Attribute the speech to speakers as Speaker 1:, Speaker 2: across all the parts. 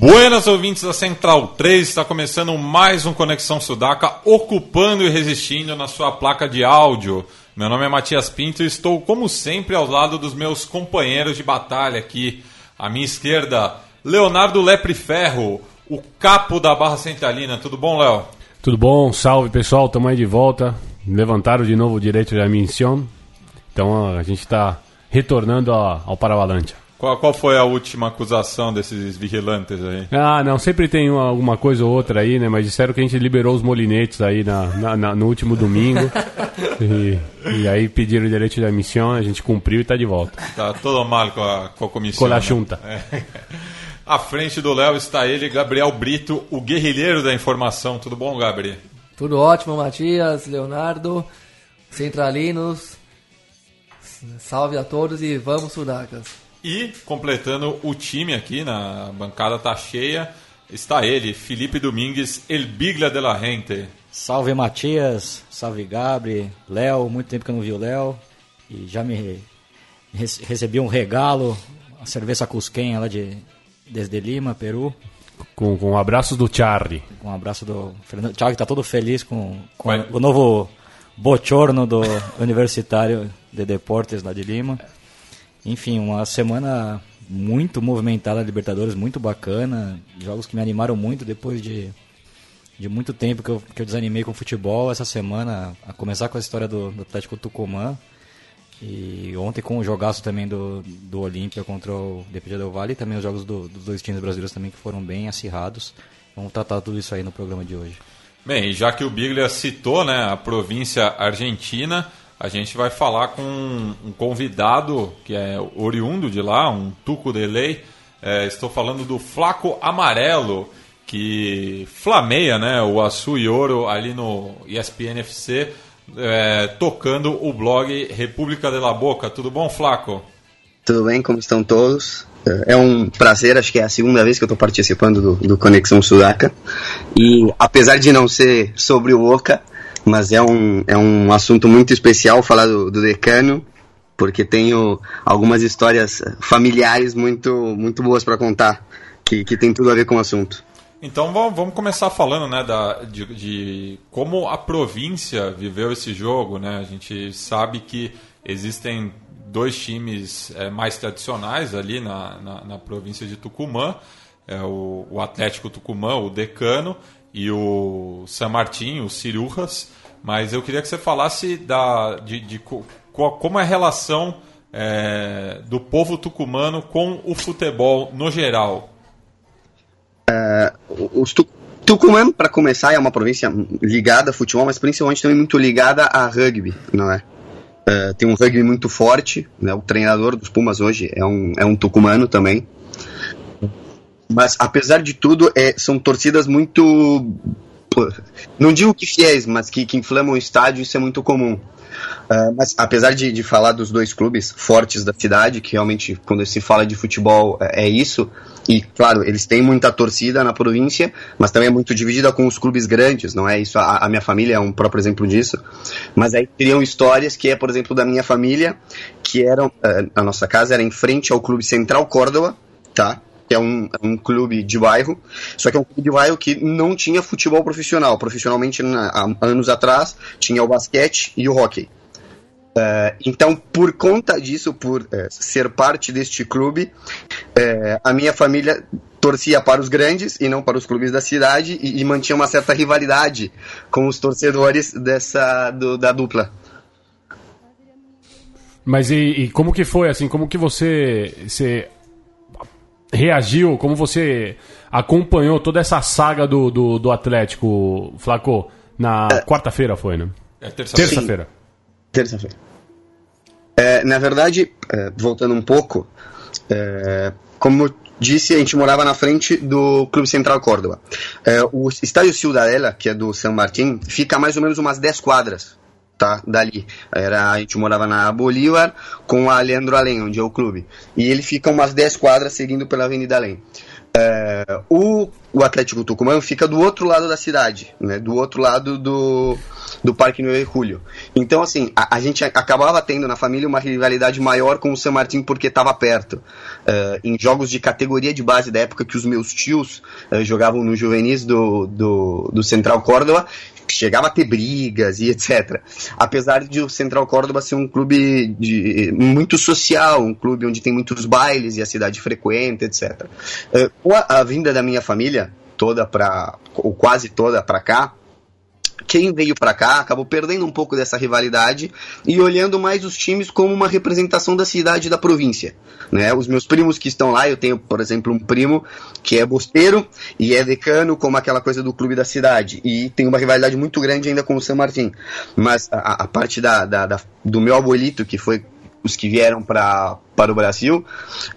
Speaker 1: Buenas ouvintes da Central 3, está começando mais um Conexão Sudaca, ocupando e resistindo na sua placa de áudio. Meu nome é Matias Pinto e estou, como sempre, ao lado dos meus companheiros de batalha aqui. À minha esquerda, Leonardo Lepre Ferro, o capo da Barra Centralina. Tudo bom, Léo?
Speaker 2: Tudo bom? Salve pessoal, estamos aí de volta. Levantaram de novo o direito de admissão. Então a gente está retornando ao, Paravalancha.
Speaker 1: Qual, qual foi a última acusação desses vigilantes aí?
Speaker 2: Ah, não, sempre tem uma, alguma coisa ou outra aí, né? Mas disseram que a gente liberou os molinetes aí na, na- na- no último domingo. e, e aí pediram o direito de admissão, a gente cumpriu e está de volta.
Speaker 1: Tá todo mal com a, com a comissão.
Speaker 2: Com a
Speaker 1: né?
Speaker 2: junta.
Speaker 1: É. À frente do Léo está ele, Gabriel Brito, o guerrilheiro da informação. Tudo bom, Gabriel?
Speaker 3: Tudo ótimo, Matias, Leonardo, Centralinos. Salve a todos e vamos, Sudacas.
Speaker 1: E, completando o time aqui, na bancada tá cheia, está ele, Felipe Domingues, El Biglia de la Gente.
Speaker 4: Salve Matias, salve Gabri, Léo, muito tempo que eu não vi o Léo e já me re- rece- recebi um regalo, a cerveja Cusquenha lá de desde Lima, Peru,
Speaker 2: Com, com abraços do Charlie.
Speaker 4: com um abraço do Fernando que tá todo feliz com, com
Speaker 1: Vai.
Speaker 4: o novo bochorno do Universitário de Deportes lá de Lima. Enfim, uma semana muito movimentada Libertadores, muito bacana, jogos que me animaram muito depois de de muito tempo que eu, que eu desanimei com futebol essa semana, a começar com a história do, do Atlético Tucumã e ontem com o jogaço também do, do Olímpia contra o Independente Del e também os jogos do- dos dois times brasileiros também que foram bem acirrados. Vamos tratar tudo isso aí no programa de hoje.
Speaker 1: Bem, já que o Biglia citou né, a província argentina, a gente vai falar com um convidado que é oriundo de lá, um tuco de lei. É, estou falando do Flaco Amarelo, que flameia né, o Açu e Ouro ali no ESPN FC, é, tocando o blog República de la Boca. Tudo bom, Flaco?
Speaker 5: Tudo bem? Como estão todos? É um prazer, acho que é a segunda vez que eu estou participando do, do Conexão Sudaca. E apesar de não ser sobre o Boca, mas é um, é um assunto muito especial falar do, do decano, porque tenho algumas histórias familiares muito, muito boas para contar, que, que tem tudo a ver com o assunto.
Speaker 1: Então vamos, começar falando né, da, de, de como a província viveu esse jogo. Né? A gente sabe que existem dois times eh, mais tradicionais ali na, na, na província de Tucumã. É o, o Atlético Tucumã, o Decano, e o San Martín, o Cirujas. Mas eu queria que você falasse da, de, de co- co- como é a relação eh, do povo tucumano com o futebol no geral.
Speaker 5: Os tu, para começar, é uma província ligada a futebol, mas principalmente também muito ligada a rugby, não é? É, tem um rugby muito forte, né? o treinador dos Pumas hoje é um, é um tucumano também. Mas, apesar de tudo, é, são torcidas muito. Não digo que fiéis, mas que, que inflamam o estádio, isso é muito comum. Uh, mas apesar de, de falar dos dois clubes fortes da cidade, que realmente quando se fala de futebol é, é isso, e claro, eles têm muita torcida na província, mas também é muito dividida com os clubes grandes, não é isso? A, a minha família é um próprio exemplo disso. Mas aí criam histórias que é, por exemplo, da minha família, que eram, uh, a nossa casa era em frente ao Clube Central Córdoba, tá? Que é um, um clube de bairro, só que é um clube de bairro que não tinha futebol profissional. Profissionalmente, na, há anos atrás, tinha o basquete e o hockey. Uh, então, por conta disso, por uh, ser parte deste clube, uh, a minha família torcia para os grandes e não para os clubes da cidade e, e mantinha uma certa rivalidade com os torcedores dessa do, da dupla.
Speaker 2: Mas e, e como que foi, assim, como que você, você reagiu, como você acompanhou toda essa saga do, do, do Atlético, Flaco? Na quarta-feira foi, né?
Speaker 1: É terça-feira.
Speaker 2: Terça-feira.
Speaker 5: Terça-feira. É, na verdade, é, voltando um pouco, é, como eu disse, a gente morava na frente do Clube Central Córdoba. É, o estádio Ciudadela, que é do São Martín, fica a mais ou menos umas 10 quadras tá, dali. Era, a gente morava na Bolívar com a Leandro Além, onde é o clube. E ele fica umas 10 quadras seguindo pela Avenida Além. É, o, o Atlético Tucumã fica do outro lado da cidade, né, do outro lado do, do Parque 9 de Julho. Então, assim, a, a, gente acabava tendo na família uma rivalidade maior com o San Martín porque estava perto. É, em jogos de categoria de base da época que os meus tios é, jogavam no juvenis do, do, do Central Córdoba, chegava a ter brigas e etc. Apesar de o Central Córdoba ser um clube de, muito social, um clube onde tem muitos bailes e a cidade frequenta, etc. A, a vinda da minha família toda para, ou quase toda para cá, quem veio para cá acabou perdendo um pouco dessa rivalidade e olhando mais os times como uma representação da cidade e da província. Né? Os meus primos que estão lá, eu tenho, por exemplo, um primo que é bosteiro e é decano, como aquela coisa do clube da cidade, e tem uma rivalidade muito grande ainda com o San Martín. Mas a, a parte da, da, da, do meu abuelito, que foi os que vieram para o Brasil,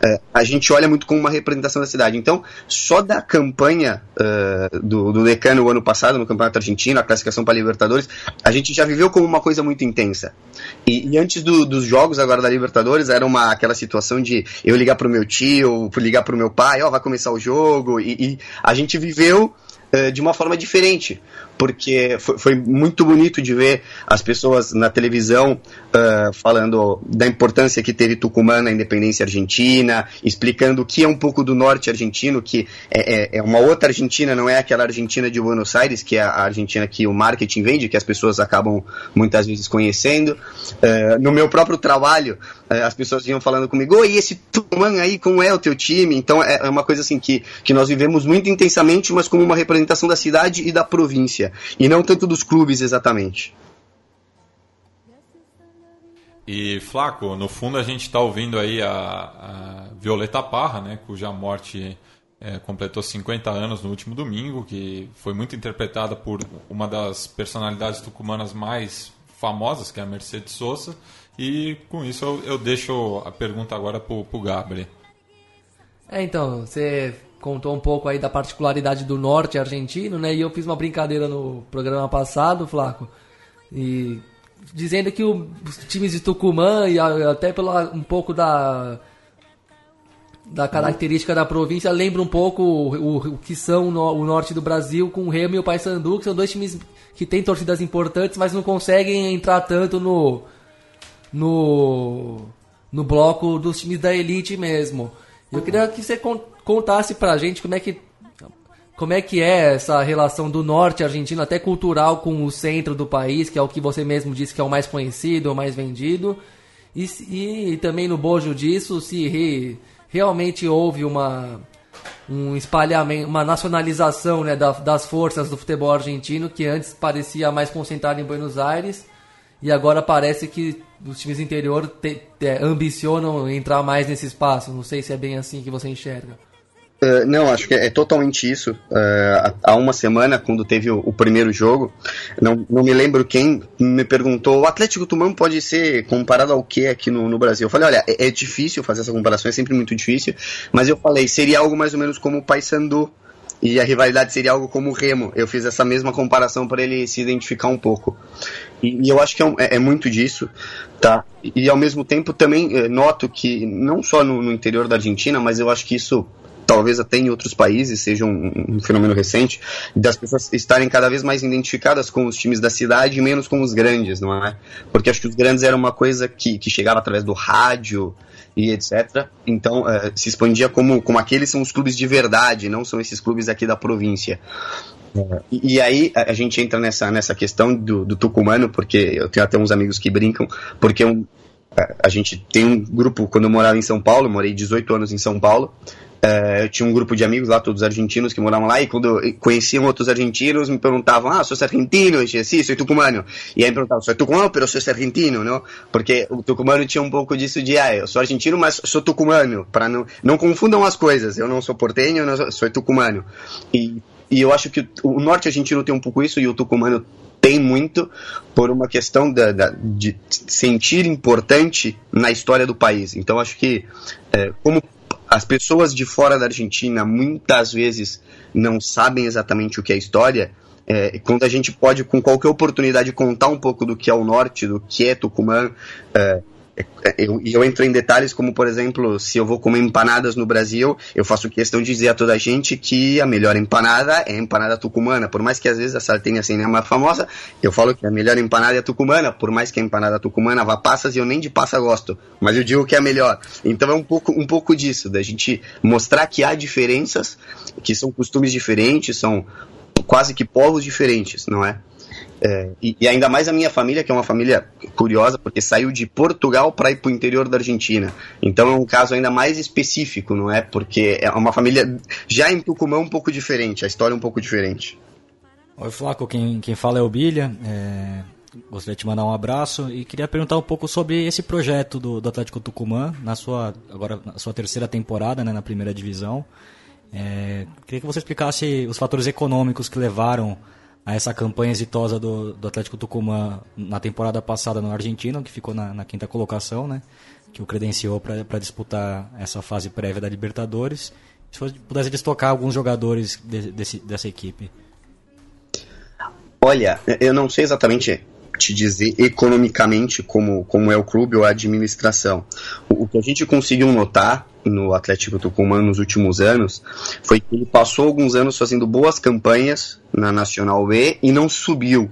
Speaker 5: é, a gente olha muito como uma representação da cidade. Então, só da campanha uh, do, do Decano o ano passado, no Campeonato Argentino, a classificação para Libertadores, a gente já viveu como uma coisa muito intensa. E, e antes do, dos jogos agora da Libertadores, era uma, aquela situação de eu ligar para o meu tio, ligar para o meu pai, ó, oh, vai começar o jogo, e, e a gente viveu uh, de uma forma diferente porque foi, foi, muito bonito de ver as pessoas na televisão uh, falando da importância que teve Tucumã na independência argentina, explicando o que é um pouco do norte argentino, que é, é, é, uma outra Argentina, não é aquela Argentina de Buenos Aires, que é a Argentina que o marketing vende, que as pessoas acabam muitas vezes conhecendo. Uh, no meu próprio trabalho, uh, as pessoas vinham falando comigo, oi, esse Tucumã aí, como é o teu time? Então é, é uma coisa assim que, que nós vivemos muito intensamente, mas como uma representação da cidade e da província e não tanto dos clubes exatamente.
Speaker 1: E Flaco, no fundo a gente está ouvindo aí a, a, Violeta Parra, né, cuja morte é, completou 50 anos no último domingo, que foi muito interpretada por uma das personalidades tucumanas mais famosas, que é a Mercedes Sosa. E com isso eu, eu deixo a pergunta agora para o Gabriel.
Speaker 3: É, então, você contou um pouco aí da particularidade do norte argentino, né? E eu fiz uma brincadeira no programa passado, Flaco, e dizendo que o, os times de Tucumã e até pela um pouco da da característica da província lembra um pouco o, o, o que são no, o norte do Brasil com o Remo e o Paysandu, que são dois times que têm torcidas importantes, mas não conseguem entrar tanto no no no bloco dos times da elite mesmo. Eu queria que você contasse pra gente como é que como é que é essa relação do norte argentino, até cultural, com o centro do país, que é o que você mesmo disse que é o mais conhecido, o mais vendido. E, e também no bojo disso, se re, realmente houve uma, um espalhamento, uma nacionalização né, da, das forças do futebol argentino, que antes parecia mais concentrado em Buenos Aires, e agora parece que os times do interior te, te, ambicionam entrar mais nesse espaço. Não sei se é bem assim que você enxerga.
Speaker 5: Uh, não, acho que é, é totalmente isso. Uh, há uma semana, quando teve o, o, primeiro jogo, não, não me lembro quem me perguntou: o Atlético Tumão pode ser comparado ao que aqui no, no Brasil? Eu falei: olha, é, é, difícil fazer essa comparação, é sempre muito difícil, mas eu falei: seria algo mais ou menos como o Paysandu. E a rivalidade seria algo como o Remo. Eu fiz essa mesma comparação para ele se identificar um pouco. E, e eu acho que é, é, é, muito disso, tá? E, e ao mesmo tempo também eh, noto que, não só no, no interior da Argentina, mas eu acho que isso talvez até em outros países seja um, um, fenômeno recente, das pessoas estarem cada vez mais identificadas com os times da cidade e menos com os grandes, não é? Porque acho que os grandes era uma coisa que, que chegava através do rádio e etc. Então uh, se expandia como, como aqueles são os clubes de verdade, não são esses clubes aqui da província. E, e, aí a, gente entra nessa, nessa questão do, do tucumano, porque eu tenho até uns amigos que brincam, porque um, a, gente tem um grupo, quando eu morava em São Paulo, morei 18 anos em São Paulo, eu tinha um grupo de amigos lá, todos argentinos, que moravam lá, e quando conheciam outros argentinos, me perguntavam, ah, sou argentino? Eu dizia, sim, sou tucumano. E aí me perguntavam, sou tucumano, pero sou argentino, não? Porque o tucumano tinha um pouco disso de, ah, eu sou argentino, mas sou tucumano, para não, não confundam as coisas, eu não sou portenho, eu não sou, sou tucumano. E, e eu acho que o norte argentino tem um pouco isso, e o tucumano tem muito por uma questão da, da, de sentir importante na história do país. Então acho que, é, como as pessoas de fora da Argentina muitas vezes não sabem exatamente o que é história. É, quando a gente pode, com qualquer oportunidade, contar um pouco do que é o norte, do que é Tucumã, é, eu, eu entro em detalhes como, por exemplo, se eu vou comer empanadas no Brasil, eu faço questão de dizer a toda a gente que a melhor empanada é a empanada tucumana. Por mais que às vezes a salteña assim é mais famosa, eu falo que a melhor empanada é a tucumana. Por mais que a empanada tucumana vá passas, eu nem de passa gosto, mas eu digo que é a melhor. Então é um pouco, um pouco disso, da gente mostrar que há diferenças, que são costumes diferentes, são quase que povos diferentes, não é? É, e, e, ainda mais a minha família, que é uma família curiosa, porque saiu de Portugal para ir para o interior da Argentina. Então é um caso ainda mais específico, não é? Porque é uma família já em Tucumã um pouco diferente, a história é um pouco diferente.
Speaker 4: Oi, Flaco, quem, quem fala é o Bilha. É, gostaria de te mandar um abraço e queria perguntar um pouco sobre esse projeto do, do Atlético Tucumã, na sua, agora, na sua terceira temporada né, na primeira divisão. É, queria que você explicasse os fatores econômicos que levaram a essa campanha exitosa do, do Atlético Tucumã na temporada passada no Argentino, que ficou na, na quinta colocação, né? que o credenciou para disputar essa fase prévia da Libertadores. Se você pudesse destacar alguns jogadores de, desse, dessa equipe.
Speaker 5: Olha, eu não sei exatamente te dizer economicamente como, como é o clube ou a administração. O, o que a gente conseguiu notar no Atlético Tucumã nos últimos anos foi que ele passou alguns anos fazendo boas campanhas na Nacional B e não subiu.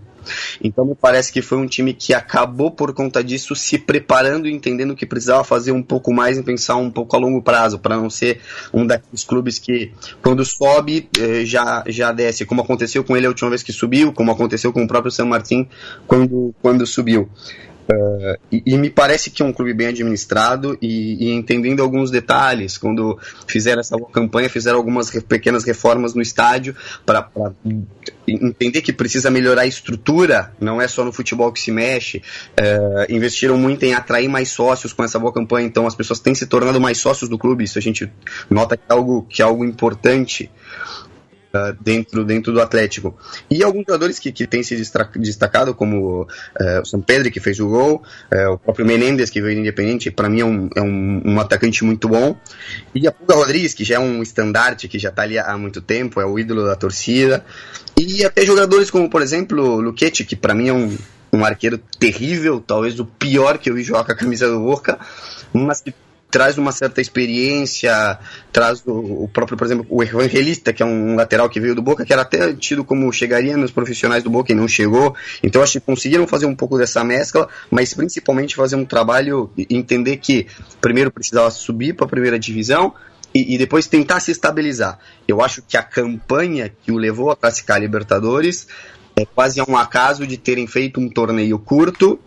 Speaker 5: Então me parece que foi um time que acabou por conta disso se preparando e entendendo que precisava fazer um pouco mais e pensar um pouco a longo prazo, para não ser um daqueles clubes que quando sobe eh, já, já desce, como aconteceu com ele a última vez que subiu, como aconteceu com o próprio San Martín quando, quando subiu. Uh, e, e, me parece que é um clube bem administrado e, e, entendendo alguns detalhes. Quando fizeram essa campanha, fizeram algumas re, pequenas reformas no estádio para entender que precisa melhorar a estrutura, não é só no futebol que se mexe. Uh, investiram muito em atrair mais sócios com essa boa campanha, então as pessoas têm se tornado mais sócios do clube. Isso a gente nota que é algo, que é algo importante. Uh, dentro, dentro do Atlético. E alguns jogadores que, que têm se destacado, como uh, o São Pedro, que fez o gol, uh, o próprio Menendez, que veio do Independente, para mim é, um, é um, um, atacante muito bom. E a Puga Rodrigues, que já é um estandarte, que já está ali há muito tempo, é o ídolo da torcida. E até jogadores como, por exemplo, o Luquete, que para mim é um, um arqueiro terrível, talvez o pior que eu vi jogar com a camisa do Boca, mas que traz uma certa experiência, traz o, o, próprio, por exemplo, o Evangelista, que é um lateral que veio do Boca, que era até tido como chegaria nos profissionais do Boca e não chegou. Então acho que conseguiram fazer um pouco dessa mescla, mas principalmente fazer um trabalho entender que primeiro precisava subir para a primeira divisão, e, e, depois tentar se estabilizar. Eu acho que a campanha que o levou a classificar a Libertadores é quase um acaso de terem feito um torneio curto,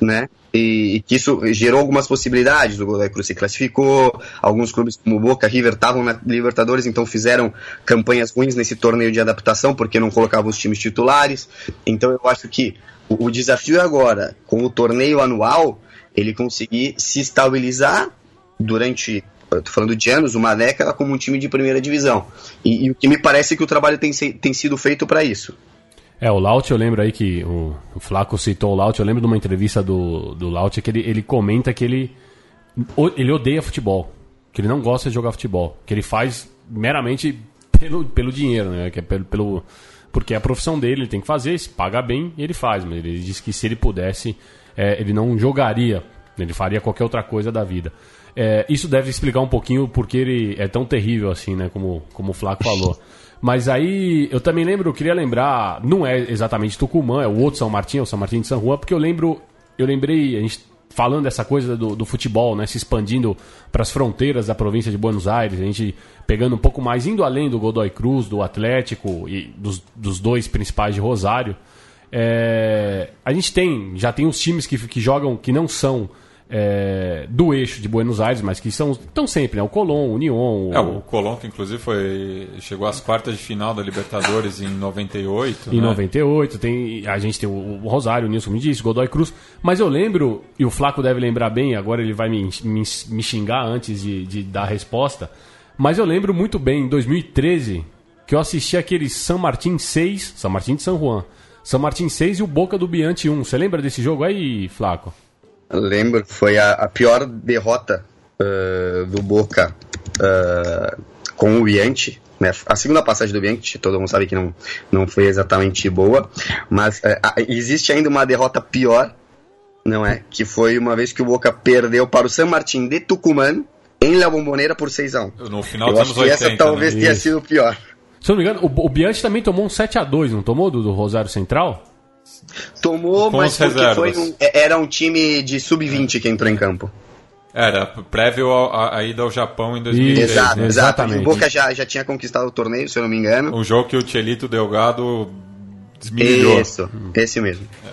Speaker 5: né? e, que isso gerou algumas possibilidades. O Godoy Cruz se classificou, alguns clubes como Boca, River estavam na Libertadores, então fizeram campanhas ruins nesse torneio de adaptação porque não colocavam os times titulares. Então eu acho que o, o desafio agora, com o torneio anual, ele conseguir se estabilizar durante estou falando de anos, uma década, como um time de primeira divisão. E, e o que me parece que o trabalho tem, tem sido feito para isso.
Speaker 2: É, o Laut, eu lembro aí que o, Flaco citou o Laut, eu lembro de uma entrevista do, do Laut que ele, ele comenta que ele, ele odeia futebol, que ele não gosta de jogar futebol, que ele faz meramente pelo, pelo dinheiro, né? Que é pelo, pelo, porque é a profissão dele, ele tem que fazer, se paga bem, ele faz, mas ele diz que se ele pudesse, é, ele não jogaria, ele faria qualquer outra coisa da vida. É, isso deve explicar um pouquinho porque ele é tão terrível assim, né? Como, como o Flaco falou. Mas aí eu também lembro, queria lembrar, não é exatamente Tucumã, é o outro São Martin, é o São Martin de São Juan, porque eu lembro, eu lembrei, a gente falando dessa coisa do, do futebol, né, se expandindo para as fronteiras da província de Buenos Aires, a gente pegando um pouco mais, indo além do Godoy Cruz, do Atlético e dos, dos dois principais de Rosário. É, a gente tem, já tem os times que, que jogam, que não são é, do eixo de Buenos Aires, mas que são estão sempre, né? O Colón, o Union.
Speaker 1: O... É, o Colón, que inclusive foi, chegou às quartas de final da Libertadores em 98.
Speaker 2: Em
Speaker 1: né?
Speaker 2: 98, tem, a gente tem o, Rosário, o Nilson me disse, Godoy Cruz. Mas eu lembro, e o Flaco deve lembrar bem, agora ele vai me, me, me xingar antes de, de dar a resposta. Mas eu lembro muito bem, em 2013, que eu assisti aquele São Martin 6, São Martin de São Juan. São Martin 6 e o Boca do Biante 1. Você lembra desse jogo aí, Flaco?
Speaker 5: Lembro, foi a, a pior derrota uh, do Boca uh, com o Bianchi. Né? A segunda passagem do Bianchi, todo mundo sabe que não, não foi exatamente boa, mas uh, existe ainda uma derrota pior, não é? Que foi uma vez que o Boca perdeu para o San Martín de Tucumán em La Bombonera por 6x1.
Speaker 1: No final dos anos 80.
Speaker 5: essa talvez né? tenha sido pior.
Speaker 2: Se eu não me engano, o, o Bianchi também tomou um 7x2, não tomou? Do, do Rosário Central?
Speaker 5: Tomou, Com mas porque foi um, é, era um time de sub-20 que entrou em campo.
Speaker 1: Era, prévio à ida ao Japão em 2013.
Speaker 5: Exato, exatamente. O Boca já, já tinha conquistado o torneio, se eu não me engano.
Speaker 1: Um jogo que o Tchelito Delgado desmilhou.
Speaker 5: Isso, esse mesmo. É.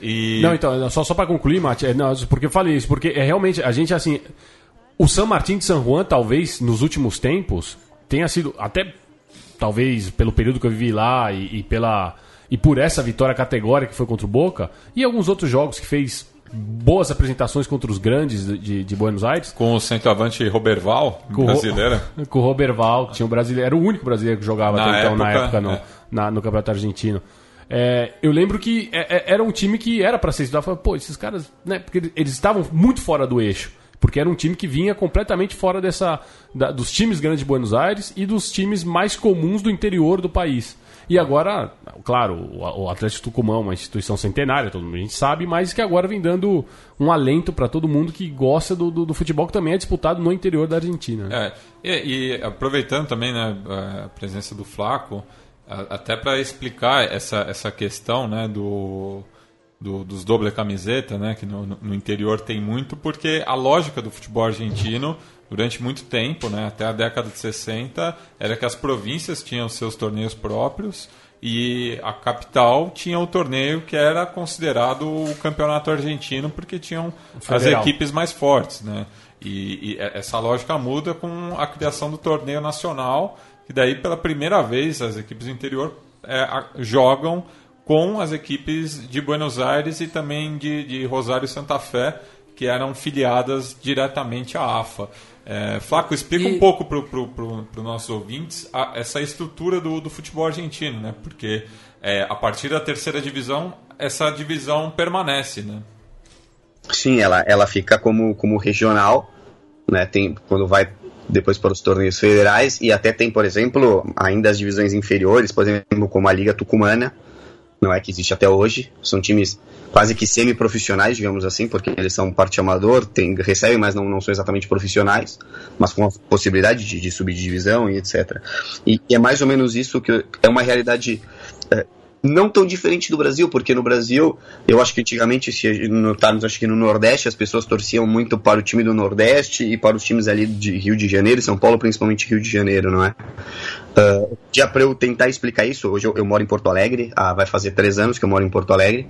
Speaker 2: E... Não, então, só, só para concluir, Mate, é, não, porque eu falei isso, porque é realmente, a gente, assim, o San Martín de San Juan, talvez, nos últimos tempos, tenha sido, até, talvez, pelo período que eu vivi lá e, e pela e por essa vitória categórica que foi contra o Boca, e alguns outros jogos que fez boas apresentações contra os grandes de, de Buenos Aires.
Speaker 1: Com o centroavante Roberval, com brasileiro.
Speaker 2: O, com o Roberval, que tinha um brasileiro, era o único brasileiro que jogava na até então época, na época no, é. na, no Campeonato Argentino. É, eu lembro que é, é era um time que era para ser estudado. Falei, pô, esses caras, né? Porque eles estavam muito fora do eixo. Porque era um time que vinha completamente fora dessa da, dos times grandes de Buenos Aires e dos times mais comuns do interior do país. E agora, claro, o Atlético Tucumã é uma instituição centenária, todo mundo a gente sabe, mas que agora vem dando um alento para todo mundo que gosta do, do, do, futebol que também é disputado no interior da Argentina.
Speaker 1: Né? É, e, e, aproveitando também né, a presença do Flaco, até para explicar essa, essa questão né, do, do, dos doble camiseta, né, que no, no interior tem muito, porque a lógica do futebol argentino durante muito tempo, né, até a década de 60, era que as províncias tinham seus torneios próprios e a capital tinha o torneio que era considerado o campeonato argentino porque tinham as equipes mais fortes, né? E, e, essa lógica muda com a criação do torneio nacional, que daí pela primeira vez as equipes do interior é, a, jogam com as equipes de Buenos Aires e também de, de Rosário e Santa Fé, que eram filiadas diretamente à AFA. É, Flaco, explica e... um pouco para pro, pro, pro nossos ouvintes a, essa estrutura do, do futebol argentino, né? Porque é, a partir da terceira divisão, essa divisão permanece, né?
Speaker 5: Sim, ela, ela fica como, como regional, né? Tem, quando vai depois para os torneios federais e até tem, por exemplo, ainda as divisões inferiores, por exemplo, como a Liga Tucumana, não é que existe até hoje, são times quase que semi-profissionais, digamos assim, porque eles são parte amador, tem, recebem, mas não, não são exatamente profissionais, mas com a possibilidade de, de subir de divisão e etc. E, e, é mais ou menos isso que é uma realidade é, não tão diferente do Brasil, porque no Brasil, eu acho que antigamente, se notarmos, acho que no Nordeste as pessoas torciam muito para o time do Nordeste e para os times ali de Rio de Janeiro, São Paulo, principalmente Rio de Janeiro, não é? Uh, já para eu tentar explicar isso, hoje eu, eu moro em Porto Alegre, ah, vai fazer três anos que eu moro em Porto Alegre,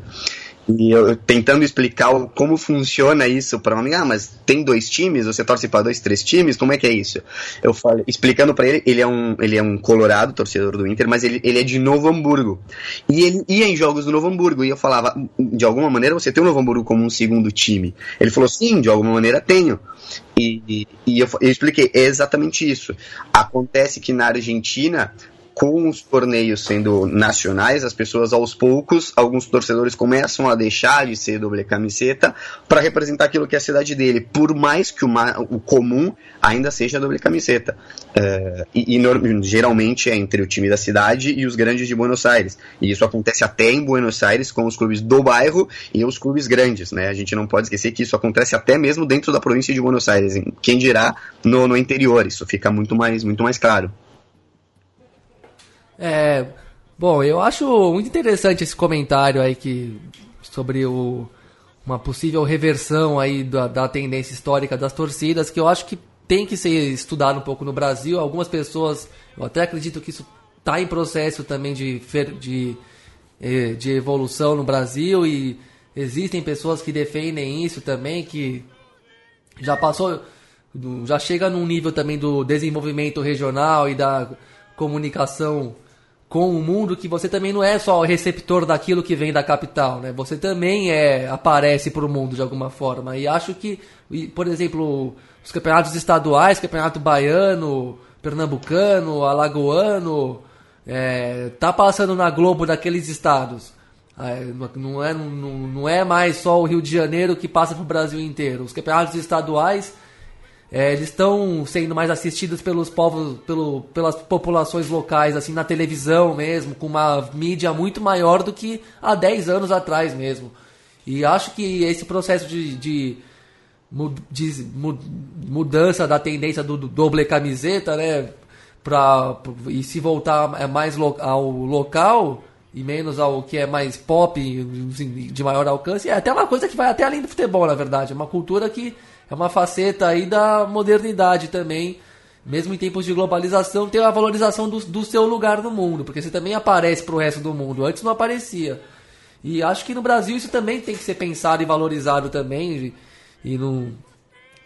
Speaker 5: e eu tentando explicar como funciona isso para mim, ah, mas tem dois times, você torce para dois, três times, como é que é isso? Eu falei, explicando para ele, ele é um, ele é um colorado, torcedor do Inter, mas ele, ele é de Novo Hamburgo. E ele ia em jogos do Novo Hamburgo, e eu falava, de alguma maneira você tem o Novo Hamburgo como um segundo time? Ele falou, sim, de alguma maneira tenho. E, e, e eu, eu expliquei, é exatamente isso. Acontece que na Argentina com os torneios sendo nacionais, as pessoas aos poucos, alguns torcedores começam a deixar de ser doble camiseta para representar aquilo que é a cidade dele, por mais que o, o comum ainda seja doble camiseta. É, e, e geralmente é entre o time da cidade e os grandes de Buenos Aires. E isso acontece até em Buenos Aires com os clubes do bairro e os clubes grandes. Né? A gente não pode esquecer que isso acontece até mesmo dentro da província de Buenos Aires. Quem dirá no, no interior, isso fica muito mais, muito mais claro.
Speaker 3: É, bom, eu acho muito interessante esse comentário aí que sobre o, uma possível reversão aí da, da tendência histórica das torcidas, que eu acho que tem que ser estudado um pouco no Brasil. Algumas pessoas, eu até acredito que isso está em processo também de, de, eh, de evolução no Brasil e existem pessoas que defendem isso também, que já passou, já chega num nível também do desenvolvimento regional e da comunicação com o mundo que você também não é só o receptor daquilo que vem da capital, né? Você também é aparece para o mundo de alguma forma. E acho que, por exemplo, os campeonatos estaduais, campeonato baiano, pernambucano, alagoano, é, tá passando na Globo daqueles estados. É, não, é, não, não é mais só o Rio de Janeiro que passa para o Brasil inteiro. Os campeonatos estaduais é, eles estão sendo mais assistidos pelos povos, pelo, pelas populações locais, assim, na televisão mesmo, com uma mídia muito maior do que há 10 anos atrás mesmo. E acho que esse processo de, de, de mudança da tendência do, do doble camiseta, né, pra, e se voltar é mais ao local e menos ao que é mais pop, de maior alcance, é até uma coisa que vai até além do futebol, na verdade. É uma cultura que é uma faceta aí da modernidade também. Mesmo em tempos de globalização, tem a valorização do, do seu lugar no mundo, porque você também aparece para o resto do mundo. Antes não aparecia. E acho que no Brasil isso também tem que ser pensado e valorizado também. E, e não,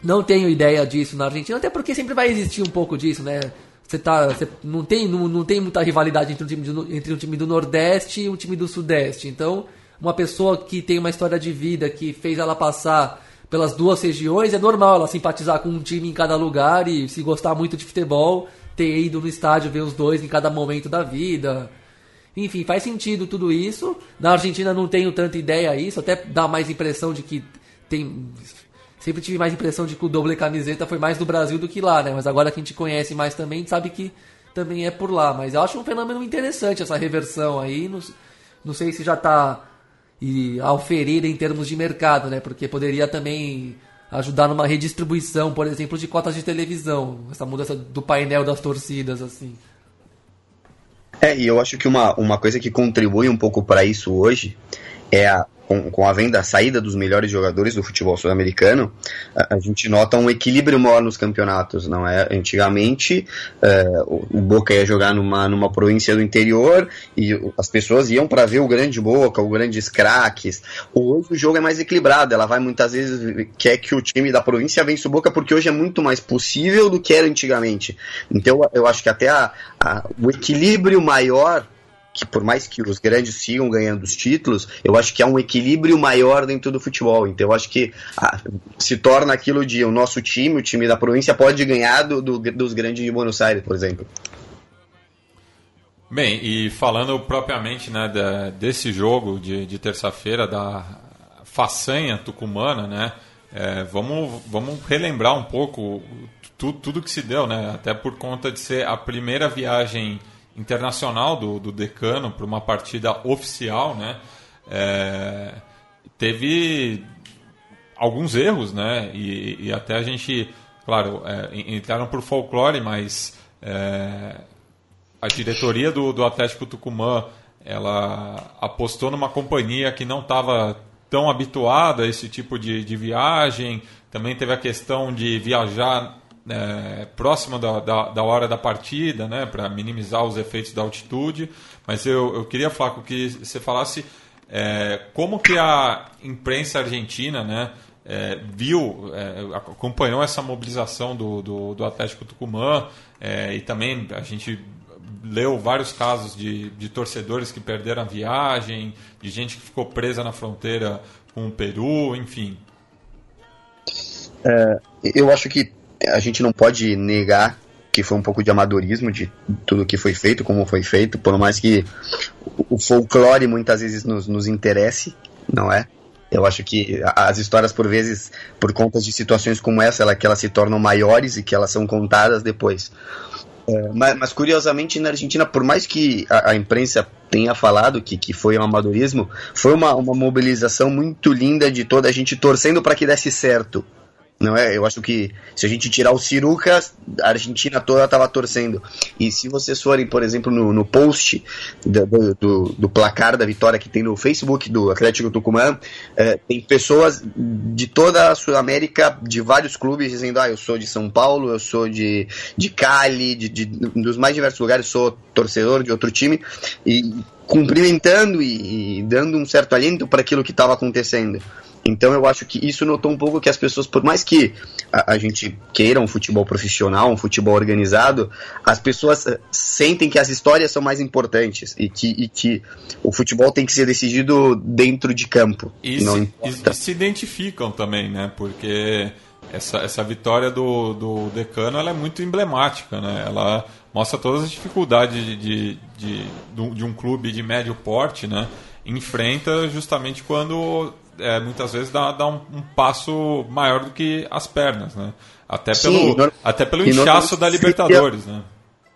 Speaker 3: não tenho ideia disso na Argentina, até porque sempre vai existir um pouco disso, né? Você tá, você não tem, não, não tem muita rivalidade entre um, time entre um time do Nordeste e um time do Sudeste. Então, uma pessoa que tem uma história de vida que fez ela passar pelas duas regiões, é normal ela simpatizar com um time em cada lugar e se gostar muito de futebol, ter ido no estádio ver os dois em cada momento da vida. Enfim, faz sentido tudo isso. Na Argentina não tenho tanta ideia isso, até dá mais impressão de que tem. Sempre tive mais impressão de que o doble camiseta foi mais do Brasil do que lá, né? Mas agora que a gente conhece mais também, sabe que também é por lá. Mas eu acho um fenômeno interessante essa reversão aí. Não, não sei se já está e oferir em termos de mercado, né? Porque poderia também ajudar numa redistribuição, por exemplo, de cotas de televisão, essa mudança do painel das torcidas, assim.
Speaker 5: É, e eu acho que uma, uma coisa que contribui um pouco para isso hoje é a com, com a venda, a saída dos melhores jogadores do futebol sul-americano, a, a, gente nota um equilíbrio maior nos campeonatos, não é? Antigamente, é, o, o, Boca ia jogar numa, numa província do interior e as pessoas iam para ver o grande Boca, os grandes craques. Hoje o jogo é mais equilibrado, ela vai muitas vezes quer que o time da província vença o Boca porque hoje é muito mais possível do que era antigamente. Então eu acho que até a, a, o equilíbrio maior que por mais que os grandes sigam ganhando os títulos, eu acho que há um equilíbrio maior dentro do futebol. Então eu acho que ah, se torna aquilo de o nosso time, o time da província, pode ganhar do, do, dos grandes de Buenos Aires, por exemplo.
Speaker 1: Bem, e falando propriamente né, desse jogo de, de terça-feira, da façanha tucumana, né? É, vamos, vamos relembrar um pouco tudo, tudo que se deu, né? Até por conta de ser a primeira viagem internacional do, do decano para uma partida oficial, né? É, teve alguns erros, né? E, e, até a gente, claro, é, entraram por folclore, mas é, a diretoria do, do Atlético Tucumã ela apostou numa companhia que não estava tão habituada a esse tipo de, de viagem. Também teve a questão de viajar é, próxima da, da, da, hora da partida, né, para minimizar os efeitos da altitude. Mas eu, eu queria, Flaco, que você falasse é, como que a imprensa argentina né, é, viu, é, acompanhou essa mobilização do, do, do Atlético Tucumã é, e também a gente leu vários casos de, de torcedores que perderam a viagem, de gente que ficou presa na fronteira com o Peru, enfim.
Speaker 5: É, eu acho que a gente não pode negar que foi um pouco de amadorismo de tudo que foi feito, como foi feito, por mais que o folclore muitas vezes nos, nos interesse, não é? Eu acho que as histórias, por vezes, por conta de situações como essa, ela, que elas se tornam maiores e que elas são contadas depois. É, mas, mas, curiosamente, na Argentina, por mais que a, a, imprensa tenha falado que, que foi um amadorismo, foi uma, uma mobilização muito linda de toda a gente torcendo para que desse certo. Não é? Eu acho que se a gente tirar o Siruca, a Argentina toda estava torcendo. E se vocês forem, por exemplo, no, no post do, do, do, placar da vitória que tem no Facebook do Atlético Tucumã, é, tem pessoas de toda a Sudamérica, de vários clubes, dizendo: Ah, eu sou de São Paulo, eu sou de, de Cali, de, de dos mais diversos lugares, sou torcedor de outro time. E cumprimentando e, e dando um certo alento para aquilo que estava acontecendo. Então eu acho que isso notou um pouco que as pessoas, por mais que a, a, gente queira um futebol profissional, um futebol organizado, as pessoas eh, sentem que as histórias são mais importantes e que, e que o futebol tem que ser decidido dentro de campo.
Speaker 1: E, se, e se identificam também, né? Porque essa, essa vitória do, do Decano ela é muito emblemática, né? Ela mostra todas as dificuldades de, de, de, de um clube de médio porte, né? enfrenta justamente quando é, muitas vezes dá, dá um, um, passo maior do que as pernas, né? Até
Speaker 5: Sim,
Speaker 1: pelo, até pelo inchaço da Libertadores, né?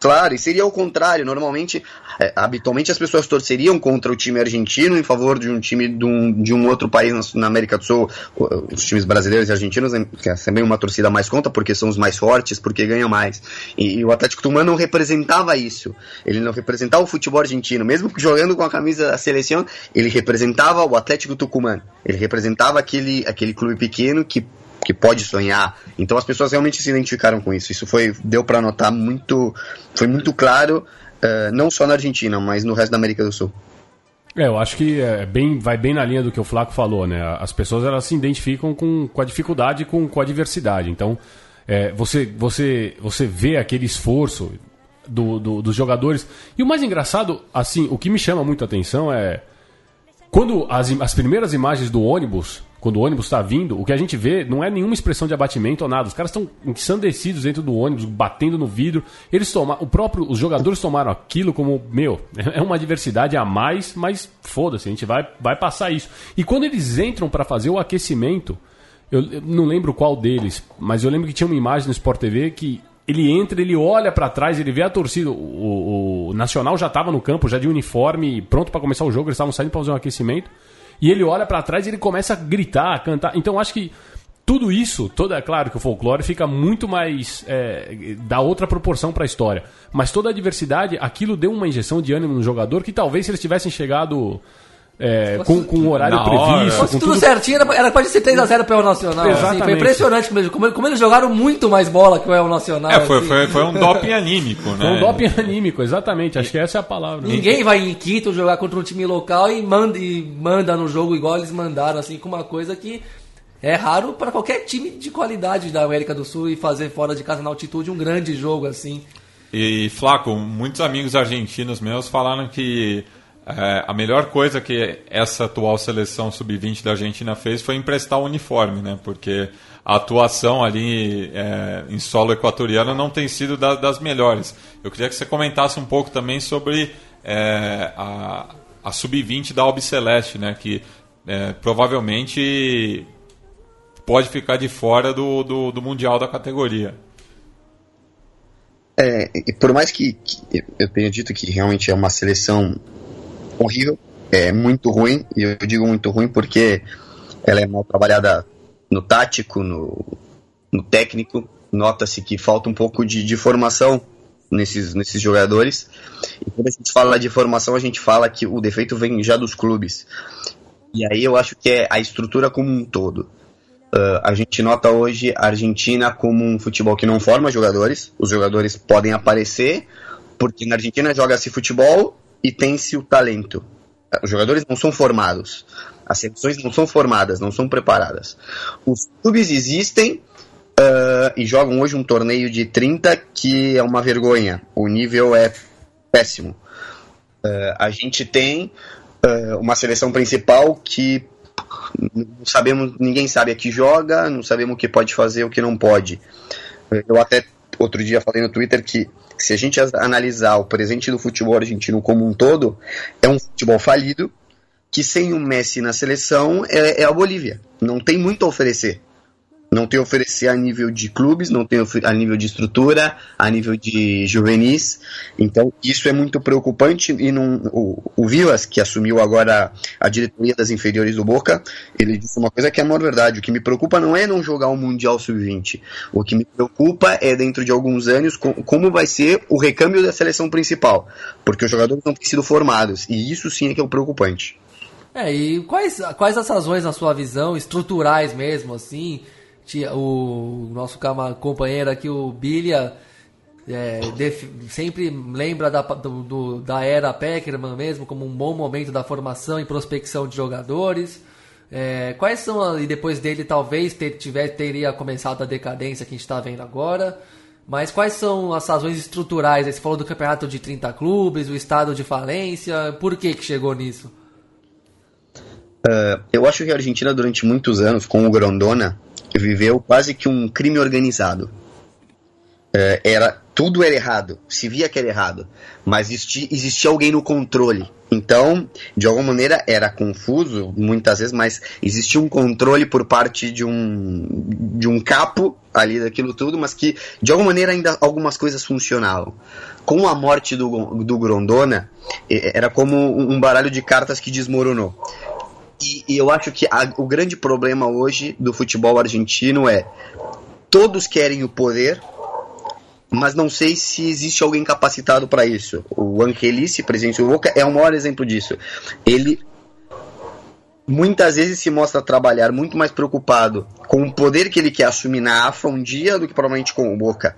Speaker 5: Claro, e seria o contrário. Normalmente, é, habitualmente as pessoas torceriam contra o time argentino em favor de um time de um, de um outro país na América do Sul. Os times brasileiros e argentinos que é também uma torcida mais conta porque são os mais fortes, porque ganham mais. E, e o Atlético Tucumã não representava isso. Ele não representava o futebol argentino, mesmo jogando com a camisa da seleção, ele representava o Atlético Tucumã. Ele representava aquele, aquele clube pequeno que que pode sonhar. Então as pessoas realmente se identificaram com isso. Isso foi deu para notar muito, foi muito claro, uh, não só na Argentina, mas no resto da América do Sul.
Speaker 2: É, eu acho que é bem, vai bem na linha do que o Flaco falou, né? As pessoas elas se identificam com, com a dificuldade, com, com a diversidade. Então, é, você, você, você vê aquele esforço do, do, dos jogadores. E o mais engraçado, assim, o que me chama muito a atenção é quando as, as primeiras imagens do ônibus quando o ônibus está vindo, o que a gente vê não é nenhuma expressão de abatimento ou nada. Os caras estão ensandecidos dentro do ônibus, batendo no vidro. Eles tomaram, o próprio, os jogadores tomaram aquilo como, meu, é uma diversidade a mais, mas foda-se, a gente vai, vai passar isso. E quando eles entram para fazer o aquecimento, eu, eu, não lembro qual deles, mas eu lembro que tinha uma imagem no Sport TV que ele entra, ele olha para trás, ele vê a torcida. O, o Nacional já estava no campo, já de uniforme, pronto para começar o jogo, eles estavam saindo para fazer um aquecimento. E ele olha para trás e ele começa a gritar, a cantar. Então acho que tudo isso, toda é claro que o folclore fica muito mais é, dá outra proporção para a história, mas toda a diversidade, aquilo deu uma injeção de ânimo no jogador que talvez se eles tivessem chegado é, com, com o horário previsto.
Speaker 3: Se fosse tudo, tudo, certinho, era, era pode ser 3x0 para o Nacional. Assim, foi impressionante como, como, como, eles jogaram muito mais bola que o El Nacional.
Speaker 1: É, foi, assim. foi, foi um doping anímico, né?
Speaker 2: Foi um doping anímico, exatamente. Acho que essa é a palavra.
Speaker 3: Ninguém vai em Quito jogar contra um time local e manda, e manda no jogo igual eles mandaram, assim, com uma coisa que é raro para qualquer time de qualidade da América do Sul e fazer fora de casa na altitude um grande jogo assim.
Speaker 1: E Flaco, muitos amigos argentinos meus falaram que é, a melhor coisa que essa atual seleção sub-20 da Argentina fez foi emprestar o uniforme, né? Porque a atuação ali é, em solo equatoriano não tem sido da, das melhores. Eu queria que você comentasse um pouco também sobre é, a, a sub-20 da Albiceleste, né? Que é, provavelmente pode ficar de fora do, do, do Mundial da categoria.
Speaker 5: É, por mais que, que, eu tenha dito que realmente é uma seleção horrível, é muito ruim, e eu digo muito ruim porque ela é mal trabalhada no tático, no, no técnico, nota-se que falta um pouco de, de formação nesses, nesses jogadores. E quando a gente fala de formação, a gente fala que o defeito vem já dos clubes. E aí eu acho que é a estrutura como um todo. Uh, a gente nota hoje a Argentina como um futebol que não forma jogadores. Os jogadores podem aparecer, porque na Argentina joga-se futebol e tem-se o talento. Os jogadores não são formados. As seleções não são formadas, não são preparadas. Os clubes existem uh, e jogam hoje um torneio de 30 que é uma vergonha. O nível é péssimo. Uh, a gente tem uh, uma seleção principal que não sabemos, ninguém sabe a que joga, não sabemos o que pode fazer, o que não pode. Eu até outro dia falei no Twitter que se a gente analisar o presente do futebol argentino como um todo, é um futebol falido, que sem o Messi na seleção é, é a Bolívia. Não tem muito a oferecer não tem a oferecer a nível de clubes, não tem a nível de estrutura, a nível de juvenis. Então, isso é muito preocupante. E o, o Vilas, que assumiu agora a diretoria das inferiores do Boca, ele disse uma coisa que é a maior verdade. O que me preocupa não é não jogar o um Mundial Sub-20. O que me preocupa é, dentro de alguns anos, como vai ser o recâmbio da seleção principal. Porque os jogadores não têm sido formados. E isso sim é que é o preocupante.
Speaker 3: É, e quais, quais as razões, na sua visão, estruturais mesmo, assim, o nosso companheiro aqui, o Bilha, é, sempre lembra da, do, do, da era Peckerman mesmo como um bom momento da formação e prospecção de jogadores. É, quais são, e depois dele talvez ter, tiver, teria começado a decadência que a gente está vendo agora, mas quais são as razões estruturais? Você falou do campeonato de 30 clubes, o estado de falência, por que, que chegou nisso?
Speaker 5: Uh, eu acho que a Argentina, durante muitos anos, com o Grondona, viveu quase que um crime organizado. é, era tudo era errado, se via que era errado, mas existia, existia alguém no controle. Então, de alguma maneira era confuso muitas vezes, mas existia um controle por parte de um de um capo ali daquilo tudo, mas que de alguma maneira ainda algumas coisas funcionavam. Com a morte do, do Grondona, era como um baralho de cartas que desmoronou. E, e eu acho que a, o grande problema hoje do futebol argentino é todos querem o poder, mas não sei se existe alguém capacitado para isso. O Angelici, presidente do Boca, é o maior exemplo disso. Ele muitas vezes se mostra trabalhar muito mais preocupado com o poder que ele quer assumir na AFA um dia do que provavelmente com o Boca.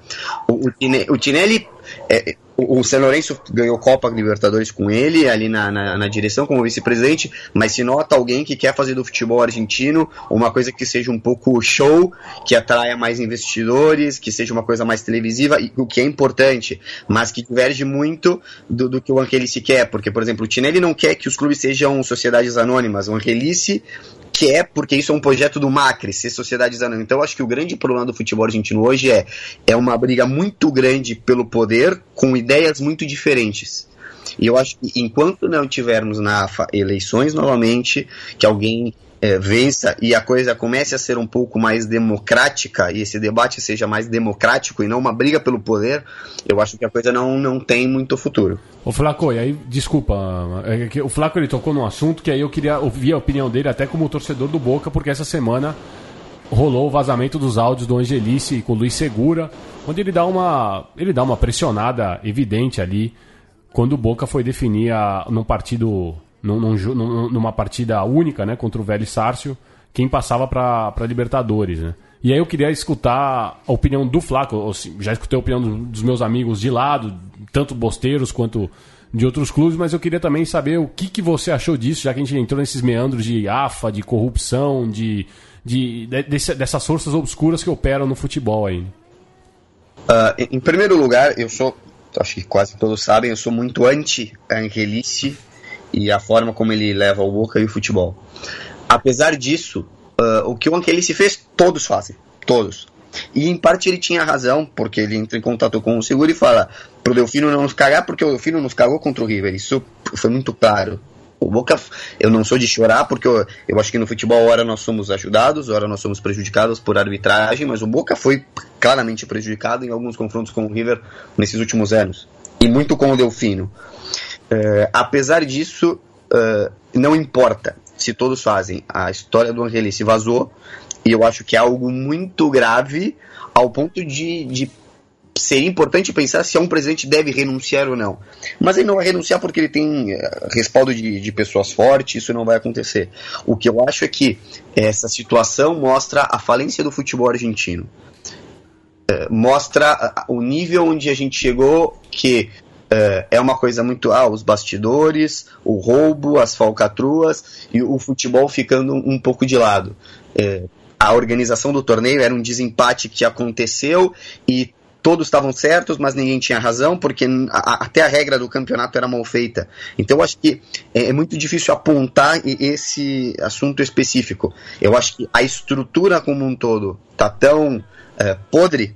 Speaker 5: O, o, Tinelli é, o, São Lourenço ganhou Copa Libertadores com ele, ali na, na, na direção, como vice-presidente, mas se nota alguém que quer fazer do futebol argentino uma coisa que seja um pouco show, que atraia mais investidores, que seja uma coisa mais televisiva, o que é importante, mas que diverge muito do, do que o Angelici quer, porque, por exemplo, o Tinelli não quer que os clubes sejam sociedades anônimas, o Angelici que é porque isso é um projeto do Macri, ser sociedades anônimas. Então, acho que o grande problema do futebol argentino hoje é, é uma briga muito grande pelo poder com ideias muito diferentes. E eu acho que enquanto não tivermos na eleições novamente, que alguém é, vença e a coisa comece a ser um pouco mais democrática e esse debate seja mais democrático e não uma briga pelo poder, eu acho que a coisa não, não tem muito futuro.
Speaker 2: O Flaco, e aí, desculpa, é o Flaco ele tocou num assunto que aí eu queria ouvir a opinião dele até como torcedor do Boca, porque essa semana rolou o vazamento dos áudios do Angelice com o Luiz Segura, onde ele dá uma, ele dá uma pressionada evidente ali quando o Boca foi definir a, num partido num, num, numa partida única, né, contra o Velho Sárcio, quem passava para Libertadores, né? E aí eu queria escutar a opinião do Flaco, já escutei a opinião dos meus amigos de lado, tanto bosteiros quanto de outros clubes, mas eu queria também saber o que, que você achou disso, já que a gente entrou nesses meandros de AFA, de corrupção, de, de, de dessas forças obscuras que operam no futebol aí.
Speaker 5: Uh, em primeiro lugar, eu sou, acho que quase todos sabem, eu sou muito anti-Angelice e a forma como ele leva o Boca e o futebol. Apesar disso, uh, o que o Anquelice fez, todos fazem. Todos. E em parte ele tinha razão, porque ele entra em contato com o seguro e fala pro Delfino não nos cagar, porque o Delfino nos cagou contra o River. Isso foi muito claro. O Boca, eu não sou de chorar, porque eu, eu acho que no futebol, ora nós somos ajudados, ora nós somos prejudicados por arbitragem, mas o Boca foi claramente prejudicado em alguns confrontos com o River nesses últimos anos. E muito com o Delfino. É, apesar disso, uh, não importa se todos fazem. A história do Angeli se vazou e eu acho que é algo muito grave ao ponto de, de seria importante pensar se um presidente deve renunciar ou não. Mas ele não vai renunciar porque ele tem uh, respaldo de, de pessoas fortes, isso não vai acontecer. O que eu acho é que essa situação mostra a falência do futebol argentino. Mostra o nível onde a gente chegou que é, é uma coisa muito. Ah, os bastidores, o roubo, as falcatruas e o futebol ficando um pouco de lado. É, a organização do torneio era um desempate que aconteceu e todos estavam certos, mas ninguém tinha razão, porque a, até a regra do campeonato era mal feita. Então eu acho que é, é, muito difícil apontar esse assunto específico. Eu acho que a estrutura como um todo está tão é, podre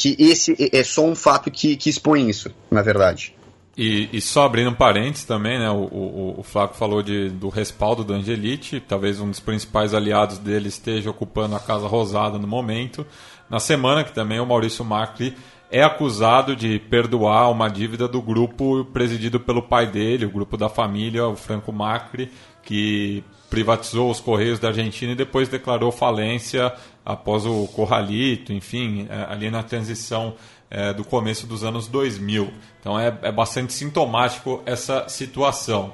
Speaker 5: que esse é só um fato que, que expõe isso, na verdade.
Speaker 1: E, e só abrindo um parênteses também, né, o, o, o Flaco falou de, do respaldo do Angelite, talvez um dos principais aliados dele esteja ocupando a Casa Rosada no momento. Na semana que também o Maurício Macri é acusado de perdoar uma dívida do grupo presidido pelo pai dele, o grupo da família, o Franco Macri, que privatizou os Correios da Argentina e depois declarou falência após o Corralito, enfim, é, ali na transição é, do começo dos anos 2000. Então é, é bastante sintomático essa situação.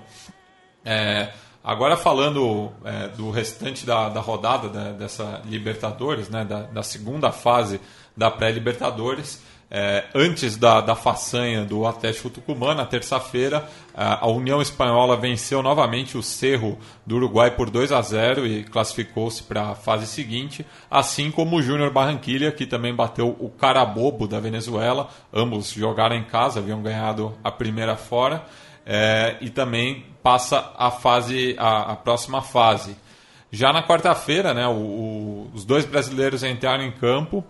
Speaker 1: É, agora falando é, do restante da, da rodada da, dessa Libertadores, né, da, da segunda fase da pré-Libertadores, é, antes da, da façanha do Atlético Tucumã, na terça-feira, a União Espanhola venceu novamente o Cerro do Uruguai por 2 a 0 e classificou-se para a fase seguinte, assim como o Júnior Barranquilha, que também bateu o Carabobo da Venezuela. Ambos jogaram em casa, haviam ganhado a primeira fora, é, e também passa a, fase, a, a próxima fase. Já na quarta-feira, né, os dois brasileiros entraram em campo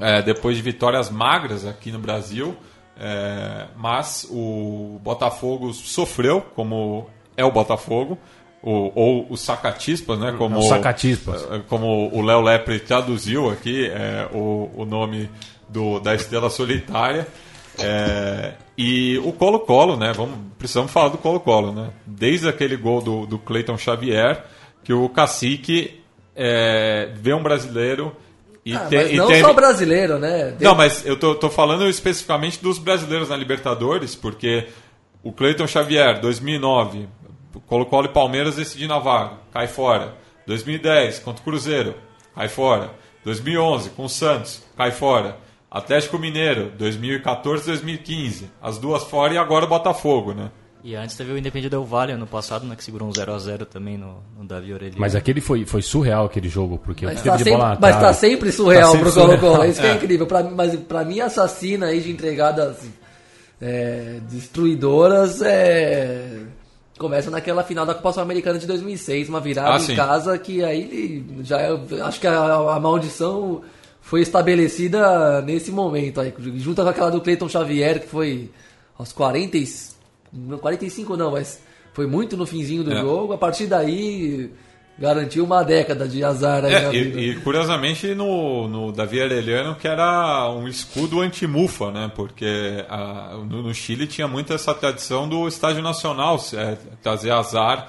Speaker 1: é, depois de vitórias magras aqui no Brasil. É, mas o Botafogo sofreu, como é o Botafogo, ou, ou os sacatispas, né? Como,
Speaker 2: Os sacatispas.
Speaker 1: é, Como o Léo Lepre traduziu aqui é, o, o nome do, da estrela solitária. É, e o Colo-Colo, né? Vamos, precisamos falar do Colo-Colo, né? Desde aquele gol do, do Cleiton Xavier, que o Cacique é, vê um brasileiro e,
Speaker 3: Ah,
Speaker 1: te-
Speaker 3: não só brasileiro, né?
Speaker 1: Não, mas eu tô, tô falando especificamente dos brasileiros na Libertadores, porque o Cleiton Xavier, 2009, Colo-Colo e Palmeiras decidindo a vaga, cai fora. 2010, contra o Cruzeiro, cai fora. 2011, com o Santos, cai fora. Atlético Mineiro, 2014, 2015, as duas fora e agora o Botafogo, né?
Speaker 4: E antes teve o Independiente Del Valle ano passado, né, que segurou um 0x0 também no, no Davi Orelha.
Speaker 2: Mas aquele foi, foi surreal aquele jogo, porque
Speaker 3: Mas tá,
Speaker 2: teve de
Speaker 3: sempre,
Speaker 2: bola na
Speaker 3: mas tá sempre surreal
Speaker 2: Tá sempre
Speaker 3: pro Colo-Colo. Isso que é, incrível. Pra, mas pra mim, assassina aí de entregadas é, destruidoras é, começa naquela final da Copa Sul-Americana de 2006, uma virada
Speaker 1: Ah,
Speaker 3: em
Speaker 1: sim.
Speaker 3: casa que aí já é- acho que a, a maldição foi estabelecida nesse momento aí, junto com aquela do Cleiton Xavier que foi aos 40 e, não, 45 não, mas foi muito no finzinho do
Speaker 1: É.
Speaker 3: jogo. A partir daí garantiu uma década de azar aí
Speaker 1: É, e, e, curiosamente no, no Davi Arellano que era um escudo anti-mufa, né? Porque ah, no, no Chile tinha muito essa tradição do estádio nacional é, trazer azar,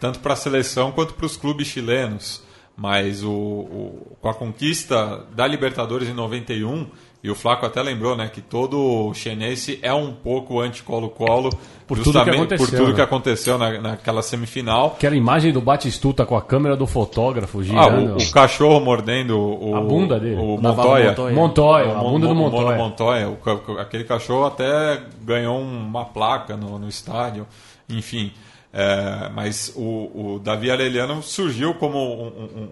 Speaker 1: tanto para a seleção quanto para os clubes chilenos. Mas o, o- com a conquista da Libertadores em 91, e o Flaco até lembrou, né, que todo chinense é um pouco anti-Colo-Colo
Speaker 2: Por tudo que
Speaker 1: justamente
Speaker 2: aconteceu,
Speaker 1: por tudo
Speaker 2: né?
Speaker 1: que aconteceu na, naquela semifinal.
Speaker 2: Aquela imagem do Batistuta com a câmera do fotógrafo
Speaker 1: Ah,
Speaker 2: girando.
Speaker 1: o, o cachorro mordendo o,
Speaker 2: A bunda dele.
Speaker 1: O Montoya.
Speaker 4: Montoya.
Speaker 2: Montoya, a
Speaker 1: O
Speaker 2: bunda do Montoya.
Speaker 1: Montoya. O aquele cachorro até ganhou uma placa no, no estádio. Enfim. É, mas o, o Davi Arellano surgiu como um,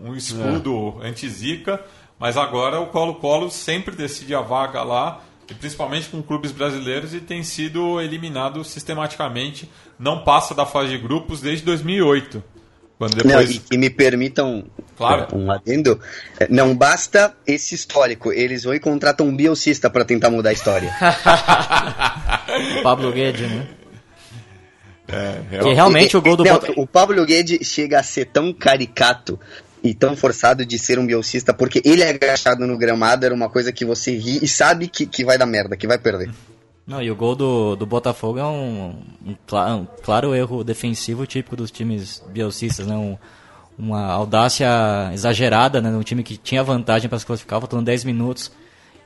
Speaker 1: um- um escudo anti-zica, mas agora o Colo-Colo sempre decide a vaga lá, e principalmente com clubes brasileiros, e tem sido eliminado sistematicamente. Não passa da fase de grupos desde 2008. Quando
Speaker 5: Não,
Speaker 1: depois...
Speaker 5: e que me permitam
Speaker 1: Claro.
Speaker 5: é, um adendo. é, Não basta esse histórico, eles vão e contratam um biocista para tentar mudar a história.
Speaker 4: Pablo Guedes, né?
Speaker 1: É,
Speaker 4: Que realmente o gol do
Speaker 5: Não,
Speaker 4: Botafogo.
Speaker 5: O Pablo Guedes chega a ser tão caricato e tão forçado de ser um biocista, porque ele é agachado no gramado, era uma coisa que você ri e sabe que, que vai dar merda, que vai perder.
Speaker 4: Não, e o gol do, do Botafogo é um, um, um claro erro defensivo típico dos times biocistas, né? Um- uma audácia exagerada, né? Um time que tinha vantagem para se classificar, faltando 10 minutos.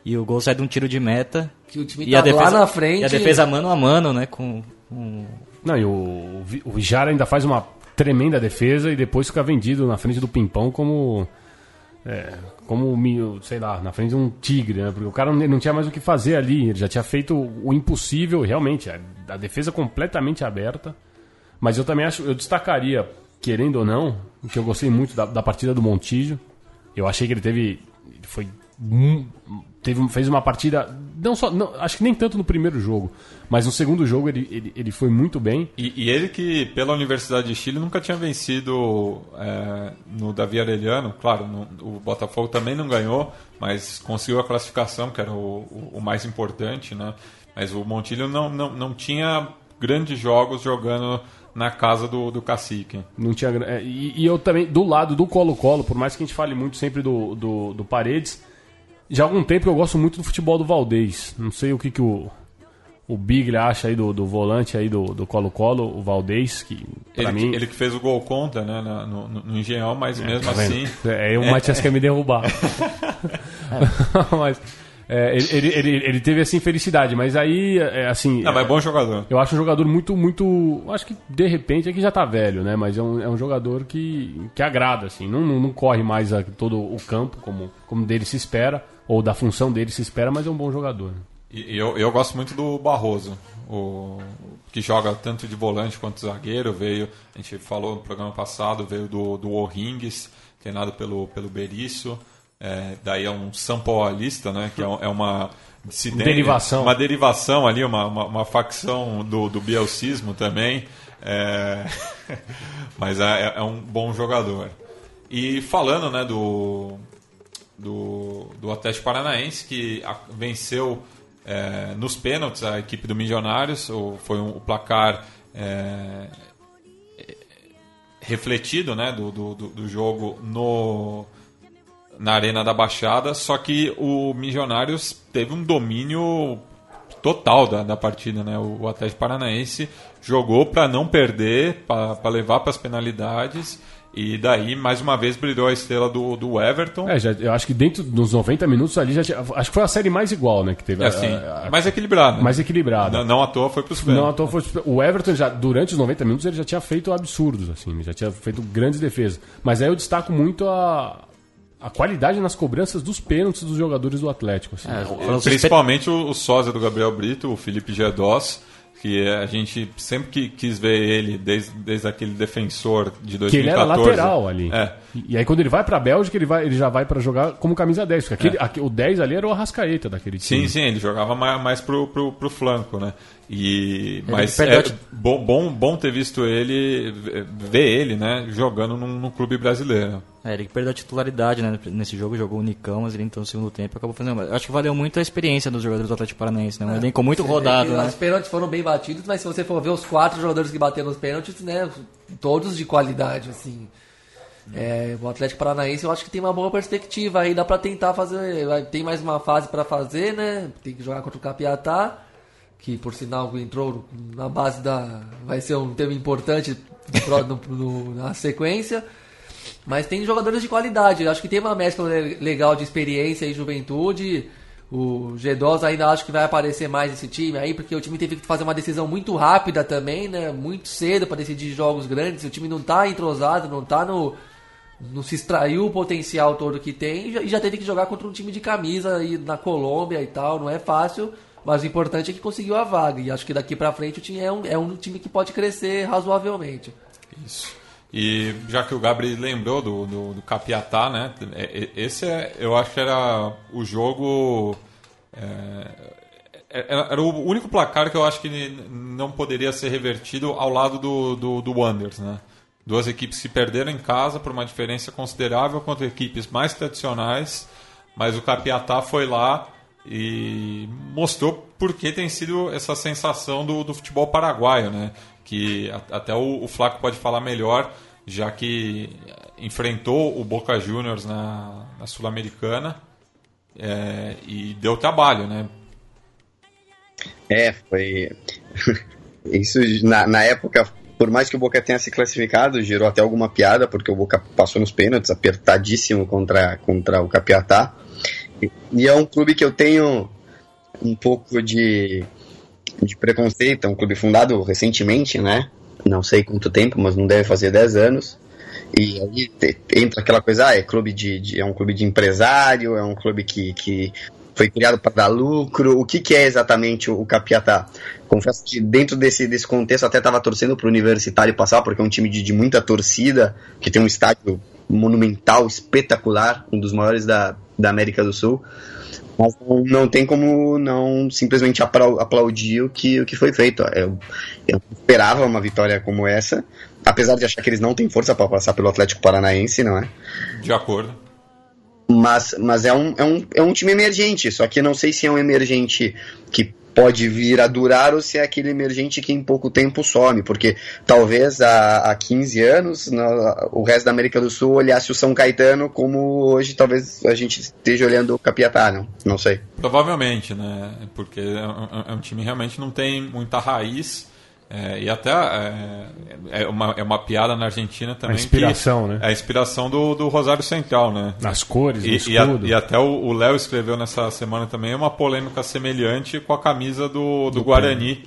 Speaker 4: E o gol sai de um tiro de meta.
Speaker 3: Que o time
Speaker 4: e a
Speaker 3: tá lá
Speaker 4: defesa,
Speaker 3: na frente.
Speaker 4: E a defesa mano a mano, né? Com, com
Speaker 2: Não, e o, o Vijara ainda faz uma tremenda defesa e depois fica vendido na frente do Pimpão como. É, como, sei lá, na frente de um tigre, né? Porque o cara não, tinha mais o que fazer ali. Ele já tinha feito o impossível, realmente. A, a defesa completamente aberta. Mas eu também acho, eu destacaria, querendo ou não, que eu gostei muito da, da partida do Montijo. Eu achei que ele teve. Ele foi. Teve, fez uma partida. Não só. Não, acho que nem tanto no primeiro jogo. Mas no segundo jogo ele, ele, ele foi muito bem.
Speaker 1: E, e ele que, pela Universidade de Chile, nunca tinha vencido é, no Davi Arellano. Claro, no- o Botafogo também não ganhou, mas conseguiu a classificação, que era o, o- o mais importante, né? Mas o Montilho não, não, não tinha grandes jogos jogando na casa do, do cacique.
Speaker 2: Não tinha, é, e, e eu também, do lado do Colo-Colo, por mais que a gente fale muito sempre do, do, do Paredes, já há algum tempo eu gosto muito do futebol do Valdez. Não sei o que, que o, o Biglia acha aí do, do volante aí do do Colo-Colo, o Valdez, que
Speaker 1: Ele,
Speaker 2: mim...
Speaker 1: que- ele que fez o gol contra né, no, no, no Engenhão, mas mesmo
Speaker 2: Tá
Speaker 1: assim.
Speaker 2: É, o Matias quer me derrubar. mas é, ele, ele, ele, teve essa infelicidade, mas aí, é, assim...
Speaker 1: Não, mas é bom jogador.
Speaker 2: Eu acho um jogador muito, muito. Acho que de repente é que já tá velho, né? Mas é um, é um jogador que, que agrada, assim. Não, não, não corre mais a- todo o campo como, como dele se espera, ou da função dele se espera, mas é um bom jogador.
Speaker 1: E e eu, eu gosto muito do Barroso, o, que joga tanto de volante quanto zagueiro. Veio, a gente falou no programa passado, veio do, do O'Rings, treinado pelo, pelo Berício. É, daí é um São Paulista, né? Que é, é uma dissidência,
Speaker 2: Derivação.
Speaker 1: Uma derivação ali, uma, uma, uma facção do, do bielcismo também. É, mas é, é um bom jogador. E falando né, do, do, do Atlético Paranaense, que venceu é, nos pênaltis a equipe do Milionários. Foi um, o placar é, refletido né, do, do, do jogo no, na Arena da Baixada, só que o Milionários teve um domínio total da, da partida. Né? O, o Atlético Paranaense jogou para não perder, para levar para as penalidades e daí, mais uma vez, brilhou a estrela do, do Everton.
Speaker 2: É, já, eu acho que dentro dos 90 minutos ali, já tinha, acho que foi a série mais igual, né? Que teve
Speaker 1: é, assim, a, a, mais equilibrada.
Speaker 2: Mais equilibrada.
Speaker 1: Não, não à toa foi pros
Speaker 2: Não à toa foi O Everton, já, durante os 90 minutos, ele já tinha feito absurdos, assim, já tinha feito grandes defesas. Mas aí eu destaco muito a, a qualidade nas cobranças dos pênaltis dos jogadores do Atlético. Assim.
Speaker 1: É, principalmente o, o sósia do Gabriel Brito, o Felipe Gedós que a gente sempre que quis ver ele desde, desde aquele defensor de 2014.
Speaker 2: Que ele era lateral ali. É. E, aí quando ele vai para a Bélgica, ele, vai, ele já vai para jogar como camisa 10. Porque aquele, é. o 10 ali era o Arrascaeta daquele time.
Speaker 1: Sim, sim, ele jogava mais, mais pro, pro, pro flanco, né? E, mas é bom, bom, bom ter visto ele, ver ele, né, jogando num, num clube brasileiro.
Speaker 4: É, ele perdeu a titularidade né, nesse jogo, jogou o Nicão, mas ele entrou no segundo tempo acabou fazendo. Acho que valeu muito a experiência dos jogadores do Atlético Paranaense, né? Um é. elenco muito rodado. né?
Speaker 3: Os pênaltis foram bem batidos, mas se você for ver os quatro jogadores que bateram nos pênaltis, né, todos de qualidade, assim. É, o Atlético Paranaense eu acho que tem uma boa perspectiva aí, dá pra tentar fazer. Tem mais uma fase para fazer, né? Tem que jogar contra o Capiatá que por sinal entrou na base da. vai ser um tema importante no, no, na sequência. Mas tem jogadores de qualidade. Acho que tem uma mescla legal de experiência e juventude. O G2 ainda acho que vai aparecer mais esse time aí, porque o time teve que fazer uma decisão muito rápida também, né? Muito cedo para decidir jogos grandes. O time não está entrosado, não está no. Não se extraiu o potencial todo que tem e já, teve que jogar contra um time de camisa aí na Colômbia e tal. Não é fácil. Mas o importante é que conseguiu a vaga. E acho que daqui para frente o time é um, é um time que pode crescer razoavelmente.
Speaker 1: Isso. E já que o Gabriel lembrou do, do, do Capiatá, né? É, é, esse é, eu acho que era o jogo. É, era o único placar que eu acho que não poderia ser revertido ao lado do, do, do Wonders, né? Duas equipes que perderam em casa por uma diferença considerável contra equipes mais tradicionais, mas o Capiatá foi lá e mostrou por que tem sido essa sensação do, do futebol paraguaio, né? Que até o, o Flaco pode falar melhor, já que enfrentou o Boca Juniors na, na Sul-Americana é, e deu trabalho, né?
Speaker 5: É, foi. Isso na, na época, por mais que o Boca tenha se classificado, gerou até alguma piada, porque o Boca passou nos pênaltis, apertadíssimo contra, contra o Capiatá. E é um clube que eu tenho um pouco de, de preconceito, é um clube fundado recentemente, né? Não sei quanto tempo, mas não deve fazer 10 anos. E aí entra aquela coisa, ah, é clube de, de, é um clube de empresário, é um clube que, que foi criado para dar lucro. O que, que é exatamente o, o Capiatá? Confesso que dentro desse, desse contexto até estava torcendo para o Universitário passar, porque é um time de, de muita torcida, que tem um estádio monumental, espetacular, um dos maiores da, da América do Sul. Mas não, não tem como não simplesmente aplaudir o que, o que foi feito. Eu, eu esperava uma vitória como essa, apesar de achar que eles não têm força para passar pelo Atlético Paranaense, não é?
Speaker 1: De acordo.
Speaker 5: Mas, mas é, um, é, um, é um time emergente, só que não sei se é um emergente que pode vir a durar ou se é aquele emergente que em pouco tempo some, porque talvez há, há 15 anos no, o resto da América do Sul olhasse o São Caetano como hoje talvez a gente esteja olhando o Capiatá, não, não sei.
Speaker 1: Provavelmente, né? Porque é um, é um time realmente não tem muita raiz é, e até é, é, uma, é uma piada na Argentina também. A
Speaker 2: inspiração,
Speaker 1: que
Speaker 2: né?
Speaker 1: É a inspiração do, do Rosário Central, né?
Speaker 2: Nas cores,
Speaker 1: e,
Speaker 2: no escudo.
Speaker 1: E, a, e até o Léo escreveu nessa semana também uma polêmica semelhante com a camisa do, do, do Guarani.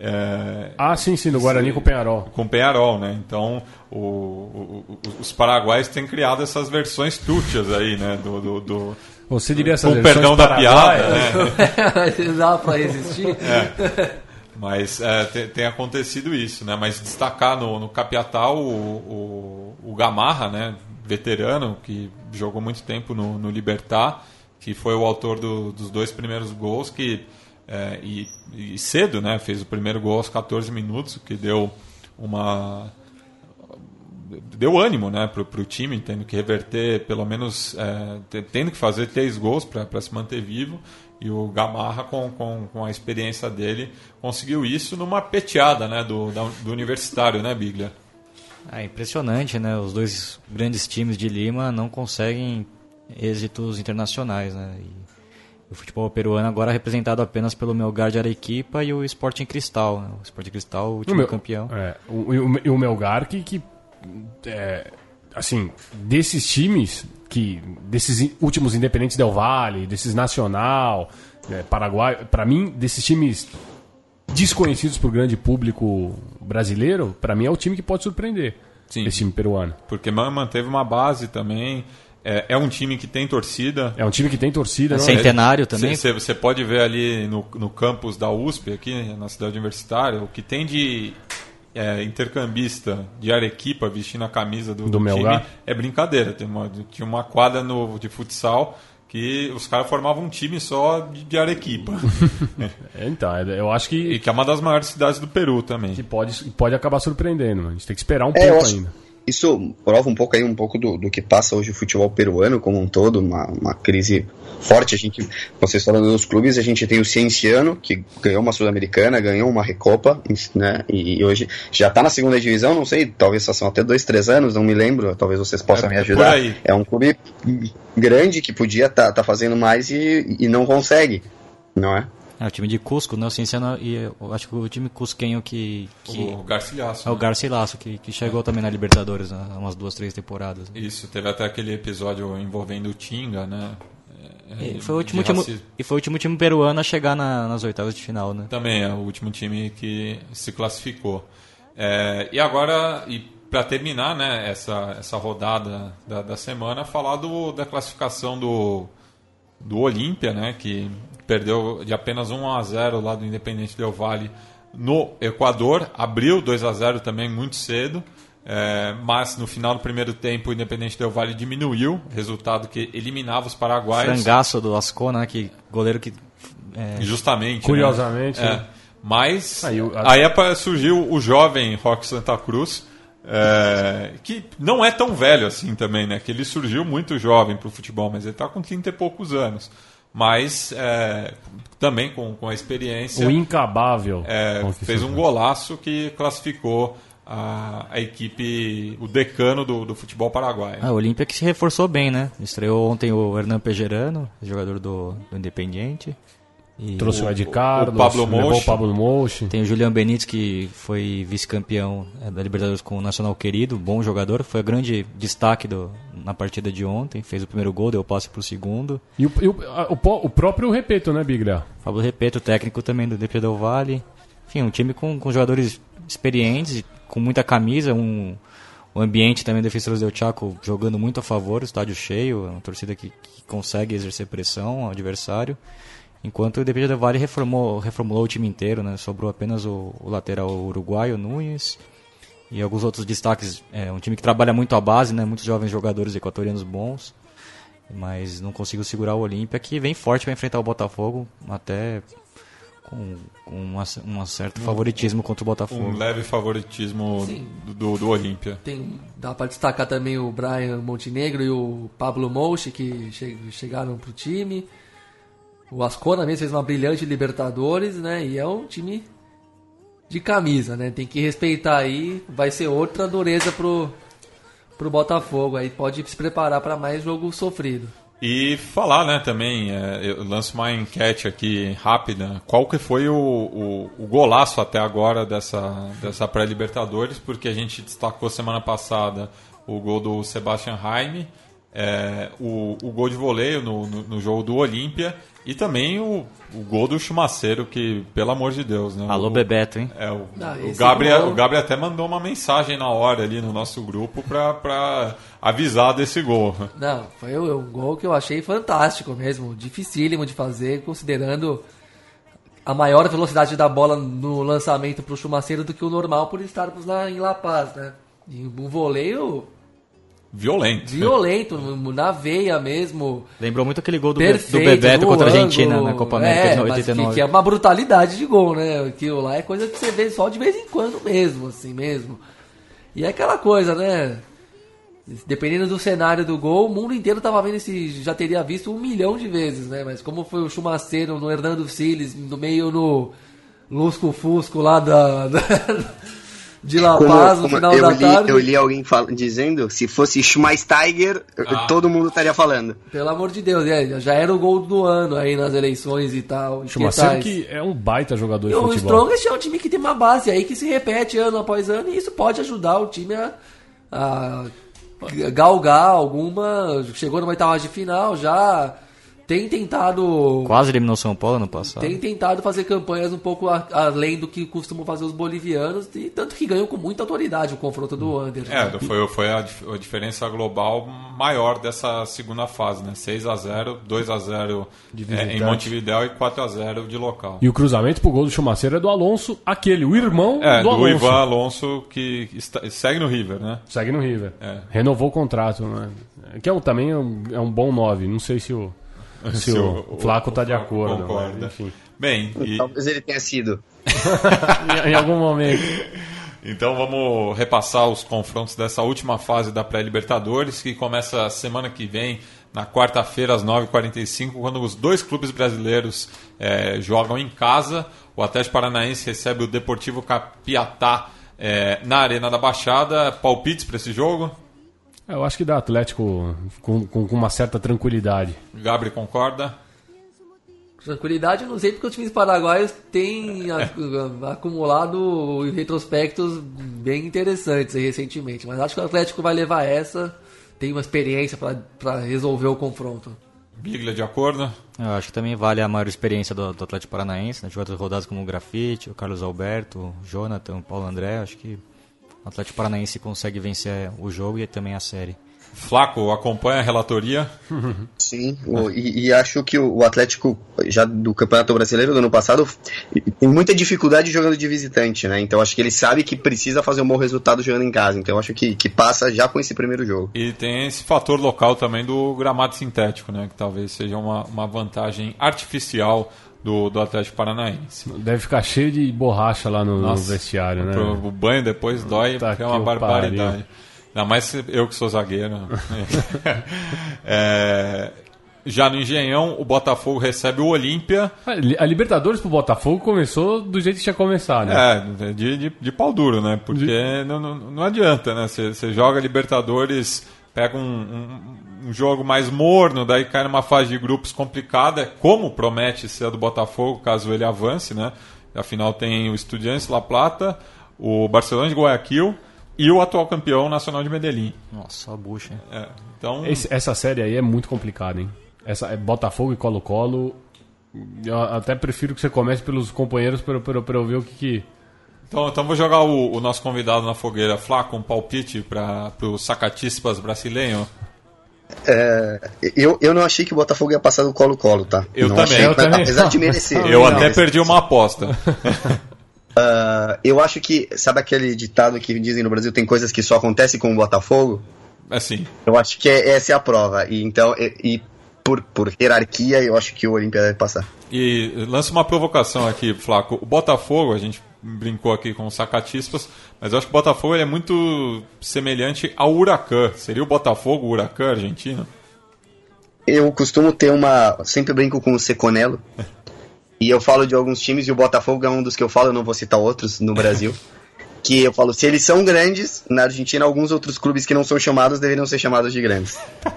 Speaker 2: É, ah, sim, sim, do Guarani sim, com o Penharol.
Speaker 1: Com o Penharol, né? Então, o, o, os paraguaios têm criado essas versões tútias aí, né? Do, do, do
Speaker 2: Você diria essas
Speaker 1: Com perdão da piada, né?
Speaker 3: Dá pra resistir.
Speaker 1: É. Mas é, tem, tem, acontecido isso, né? Mas destacar no, no Capiatá o, o, o, Gamarra, né? Veterano, que jogou muito tempo no, no Libertar, que foi o autor do, dos dois primeiros gols, que é, e, e, cedo, né? Fez o primeiro gol aos 14 minutos, que deu uma deu ânimo né, para o time, tendo que reverter, pelo menos é, tendo que fazer três gols para se manter vivo. E o Gamarra, com, com, com, a experiência dele, conseguiu isso numa peteada né, do, da, do universitário, né, Biglia?
Speaker 4: É impressionante, né? Os dois grandes times de Lima não conseguem êxitos internacionais, né? E o futebol peruano agora é representado apenas pelo Melgar de Arequipa e o Sporting Cristal. Né? O Sporting Cristal, o último meu, campeão.
Speaker 2: É, o, o, o Melgar que, que é, assim, desses times que desses últimos independentes del Vale, desses Nacional, é, Paraguai, para mim, desses times desconhecidos para o grande público brasileiro, para mim é o time que pode surpreender. Sim. Esse time peruano.
Speaker 1: Porque manteve uma base também. É, é, um time que tem torcida.
Speaker 2: É um time que tem torcida. É
Speaker 4: centenário também.
Speaker 1: Você pode ver ali no, no campus da USP, aqui na cidade universitária, o que tem de é, intercambista de Arequipa vestindo a camisa do, do, do time é brincadeira. Tem uma, tinha uma quadra no, de futsal que os caras formavam um time só de, de Arequipa.
Speaker 2: É, então, é, eu acho que.
Speaker 1: E que é uma das maiores cidades do Peru também.
Speaker 2: Que pode, pode acabar surpreendendo, a gente tem que esperar um é, pouco acho, ainda
Speaker 5: isso prova um pouco aí um pouco do, do que passa hoje o futebol peruano como um todo, uma, uma crise forte. A gente, vocês falando dos clubes, a gente tem o Cienciano, que ganhou uma Sul-Americana, ganhou uma Recopa, né? E, e hoje já está na segunda divisão, não sei, talvez só são até dois, três anos, não me lembro, talvez vocês possam é, me ajudar. É um clube grande que podia estar tá, tá fazendo mais e, e não consegue, não é?
Speaker 4: É o time de Cusco, né? O Cienciano e eu acho que o time cusquenho que. que
Speaker 1: o Garcilaso.
Speaker 4: É né? o Garcilaso, que, que chegou é. também na Libertadores há umas duas, três temporadas.
Speaker 1: Isso, teve até aquele episódio envolvendo o Tinga, né?
Speaker 4: É, e, foi o último time, e foi o último time peruano a chegar na, nas oitavas de final, né?
Speaker 1: Também é o último time que se classificou. É, e agora, e para terminar né, essa, essa rodada da, da semana, falar do, da classificação do, do Olímpia, né, que perdeu de apenas 1 a 0 lá do Independente Del Valle no Equador, abriu 2 a 0 também muito cedo. É, mas no final do primeiro tempo o Independente Del Valle diminuiu, resultado que eliminava os paraguaios.
Speaker 4: Frangaço do Ascona, né, que goleiro que
Speaker 1: é... justamente, né?
Speaker 2: curiosamente,
Speaker 1: né? é. mas aí, aí surgiu o jovem Rock Santa Cruz, é, que não é tão velho assim também, né? Que ele surgiu muito jovem para o futebol, mas ele está com 30 e poucos anos. Mas é, também com, com a experiência.
Speaker 2: O incabável.
Speaker 1: É, fez um golaço que classificou a, a equipe, o decano do, do futebol paraguaio.
Speaker 4: A Olímpia que se reforçou bem, né? Estreou ontem o Hernan Pejerano, jogador do, do Independiente.
Speaker 2: E Trouxe o, Ed Carlos, o Pablo levou o Pablo Mochi.
Speaker 4: Tem o Julian Benítez, que foi vice-campeão é, da Libertadores com o Nacional Querido, bom jogador, foi o grande destaque do, na partida de ontem, fez o primeiro gol, deu passe para o segundo.
Speaker 2: E o, e o, o, o próprio Repeto, né, Biglia?
Speaker 4: Pablo Repeto, técnico também do DP Del Vale. Enfim, um time com, com jogadores experientes, com muita camisa, um, o ambiente também do Defensores del Chaco jogando muito a favor, estádio cheio, uma torcida que, que consegue exercer pressão ao adversário. Enquanto o Independente del Vale reformou, reformulou o time inteiro, né? Sobrou apenas o, o lateral uruguaio, Nunes, e alguns outros destaques. É um time que trabalha muito a base, né? Muitos jovens jogadores equatorianos bons, mas não conseguiu segurar o Olímpia, que vem forte para enfrentar o Botafogo, até com, com uma, um certo favoritismo contra o Botafogo.
Speaker 1: Um leve favoritismo do, do Olímpia.
Speaker 3: Tem, dá para destacar também o Brian Montenegro e o Pablo Mouche, que che, chegaram para o time. O Ascona mesmo fez uma brilhante Libertadores, né? E é um time de camisa, né? Tem que respeitar aí. Vai ser outra dureza pro, pro Botafogo. Aí pode se preparar para mais jogo sofrido.
Speaker 1: E falar, né, também, é, eu lanço uma enquete aqui rápida. Qual que foi o, o, o golaço até agora dessa, dessa pré-Libertadores? Porque a gente destacou semana passada o gol do Sebastian Jaime, é, o, o gol de voleio no, no, no jogo do Olímpia e também o, o gol do Chumaceiro, que, pelo amor de Deus, né?
Speaker 4: Alô,
Speaker 1: o,
Speaker 4: Bebeto, hein?
Speaker 1: É, o, Não, o, Gabriel, gol... o Gabriel até mandou uma mensagem na hora ali no nosso grupo pra, pra avisar desse gol.
Speaker 3: Não, foi um gol que eu achei fantástico mesmo. Dificílimo de fazer, considerando a maior velocidade da bola no lançamento pro Chumaceiro do que o normal por estarmos lá em La Paz, né? E um voleio
Speaker 1: violento.
Speaker 3: Violento, na veia mesmo.
Speaker 4: Lembrou muito aquele gol do, Perfeito, do Bebeto contra a Argentina na Copa América é, de 89.
Speaker 3: Que, que, é uma brutalidade de gol, né? Aquilo lá é coisa que você vê só de vez em quando mesmo, assim mesmo. E é aquela coisa, né? Dependendo do cenário do gol, o mundo inteiro tava vendo esse. Já teria visto um milhão de vezes, né? Mas como foi o Chumaceiro no Hernando Siles, no meio no Lusco Fusco lá da. da de La
Speaker 5: Como-
Speaker 3: Paz no
Speaker 5: como
Speaker 3: final
Speaker 5: eu,
Speaker 3: da
Speaker 5: li,
Speaker 3: tarde.
Speaker 5: eu li alguém dizendo, se fosse Schmeisteiger,
Speaker 1: Ah.
Speaker 5: todo mundo estaria falando.
Speaker 3: Pelo amor de Deus, é, já era o gol do ano aí nas eleições e tal. Quetais.
Speaker 2: que é um baita jogador
Speaker 3: E
Speaker 2: de
Speaker 3: o
Speaker 2: futebol.
Speaker 3: Strongest é um time que tem uma base aí que se repete ano após ano e isso pode ajudar o time a, a galgar alguma. Chegou numa oitava de final já. Tem tentado.
Speaker 4: Quase eliminou São Paulo no passado.
Speaker 3: Tem tentado fazer campanhas um pouco a- além do que costumam fazer os bolivianos, e tanto que ganhou com muita autoridade o confronto do Under.
Speaker 1: É,
Speaker 3: né?
Speaker 1: foi, foi a, a diferença global maior dessa segunda fase, né? 6 a 0 2 a 0 é, em. Montevidéu e 4 a 0 de local.
Speaker 2: E o cruzamento pro gol do Chumaceiro é do Alonso, aquele, o irmão
Speaker 1: É,
Speaker 2: do
Speaker 1: do,
Speaker 2: Alonso.
Speaker 1: Ivan Alonso, que está- segue no River, né?
Speaker 2: Segue no River.
Speaker 1: É.
Speaker 2: Renovou o contrato, né? Que é um, também é um, é um bom 9. Não sei se o, se
Speaker 1: Se
Speaker 2: o,
Speaker 1: o-
Speaker 2: Flaco
Speaker 1: o
Speaker 2: tá de
Speaker 1: Flaco
Speaker 2: acordo.
Speaker 1: concorda.
Speaker 2: mas, enfim.
Speaker 1: Bem, e-
Speaker 5: Talvez ele tenha sido.
Speaker 2: em, em algum momento.
Speaker 1: então vamos repassar os confrontos dessa última fase da pré-Libertadores, que começa semana que vem, na quarta-feira, às 9h45, quando os dois clubes brasileiros eh, jogam em casa. O Atlético Paranaense recebe o Deportivo Capiatá eh, na Arena da Baixada. Palpites para esse jogo?
Speaker 2: É, Eu acho que dá Atlético com, com, com uma certa tranquilidade.
Speaker 1: Gabri concorda?
Speaker 3: Tranquilidade, eu não sei porque os times paraguaios têm a- acumulado retrospectos bem interessantes recentemente. Mas acho que o Atlético vai levar essa, tem uma experiência para resolver o confronto.
Speaker 1: Biglia de acordo?
Speaker 4: Eu acho que também vale a maior experiência do, do Atlético Paranaense, né? De outras rodadas como o Grafite, o Carlos Alberto, o Jonathan, o Paulo André. Acho que o Atlético Paranaense consegue vencer o jogo e também a série.
Speaker 1: Flaco acompanha a relatoria.
Speaker 5: Sim, o- e, e acho que o o Atlético, já do Campeonato Brasileiro do ano passado, tem muita dificuldade jogando de visitante, né? Então acho que ele sabe que precisa fazer um bom resultado jogando em casa. Então acho que, que passa já com esse primeiro jogo.
Speaker 1: E tem esse fator local também do gramado sintético, né? Que talvez seja uma, uma vantagem artificial do, do Atlético Paranaense.
Speaker 2: Deve ficar cheio de borracha lá no, no
Speaker 1: Nossa,
Speaker 2: vestiário, né?
Speaker 1: Pro- O banho depois dói,
Speaker 2: Puta
Speaker 1: porque é uma barbaridade.
Speaker 2: pariu.
Speaker 1: Ainda mais eu que sou zagueiro. É, já no Engenhão, o Botafogo recebe o Olímpia.
Speaker 2: A Li- A Libertadores pro Botafogo começou do jeito que tinha começado, né?
Speaker 1: É, de, de, de pau duro, né? Porque não, não, não adianta, né? Você joga Libertadores, pega um, um, um jogo mais morno, daí cai numa fase de grupos complicada, como promete ser a do Botafogo, caso ele avance, né? Afinal tem o Estudiantes La Plata, o Barcelona de Guayaquil e o atual campeão nacional de Medellín.
Speaker 4: Nossa, só bucha. hein?
Speaker 1: É, então,
Speaker 2: Esse- essa série aí é muito complicada, hein? Essa, é Botafogo e Colo-Colo. Eu até prefiro que você comece pelos companheiros para para eu ver o que, que.
Speaker 1: Então, então vou jogar o, o nosso convidado na fogueira, Flaco, um palpite para o Sacatispas brasileiro.
Speaker 5: É, eu, eu não achei que o Botafogo ia passar do Colo-Colo, tá?
Speaker 1: Eu
Speaker 5: Não
Speaker 1: também.
Speaker 5: achei,
Speaker 1: Eu
Speaker 2: também.
Speaker 5: Apesar de merecer.
Speaker 1: Eu
Speaker 5: Não,
Speaker 1: até
Speaker 5: mas,
Speaker 1: perdi uma aposta.
Speaker 5: ah, eu acho que, sabe aquele ditado que dizem no Brasil, tem coisas que só acontecem com o Botafogo?
Speaker 1: Assim,
Speaker 5: Eu acho que é- essa é a prova. E então, e, e por, por hierarquia, eu acho que o Olímpia deve passar.
Speaker 1: E lança uma provocação aqui, Flaco. O Botafogo, a gente brincou aqui com os sacatispas, mas eu acho que o Botafogo é muito semelhante ao Huracan. Seria o Botafogo o Huracan argentino?
Speaker 5: Eu costumo ter uma. Sempre brinco com o Seconello. E eu falo de alguns times, e o Botafogo é um dos que eu falo, eu não vou citar outros no Brasil. que eu falo, se eles são grandes, na Argentina, alguns outros clubes que não são chamados deveriam ser chamados de grandes.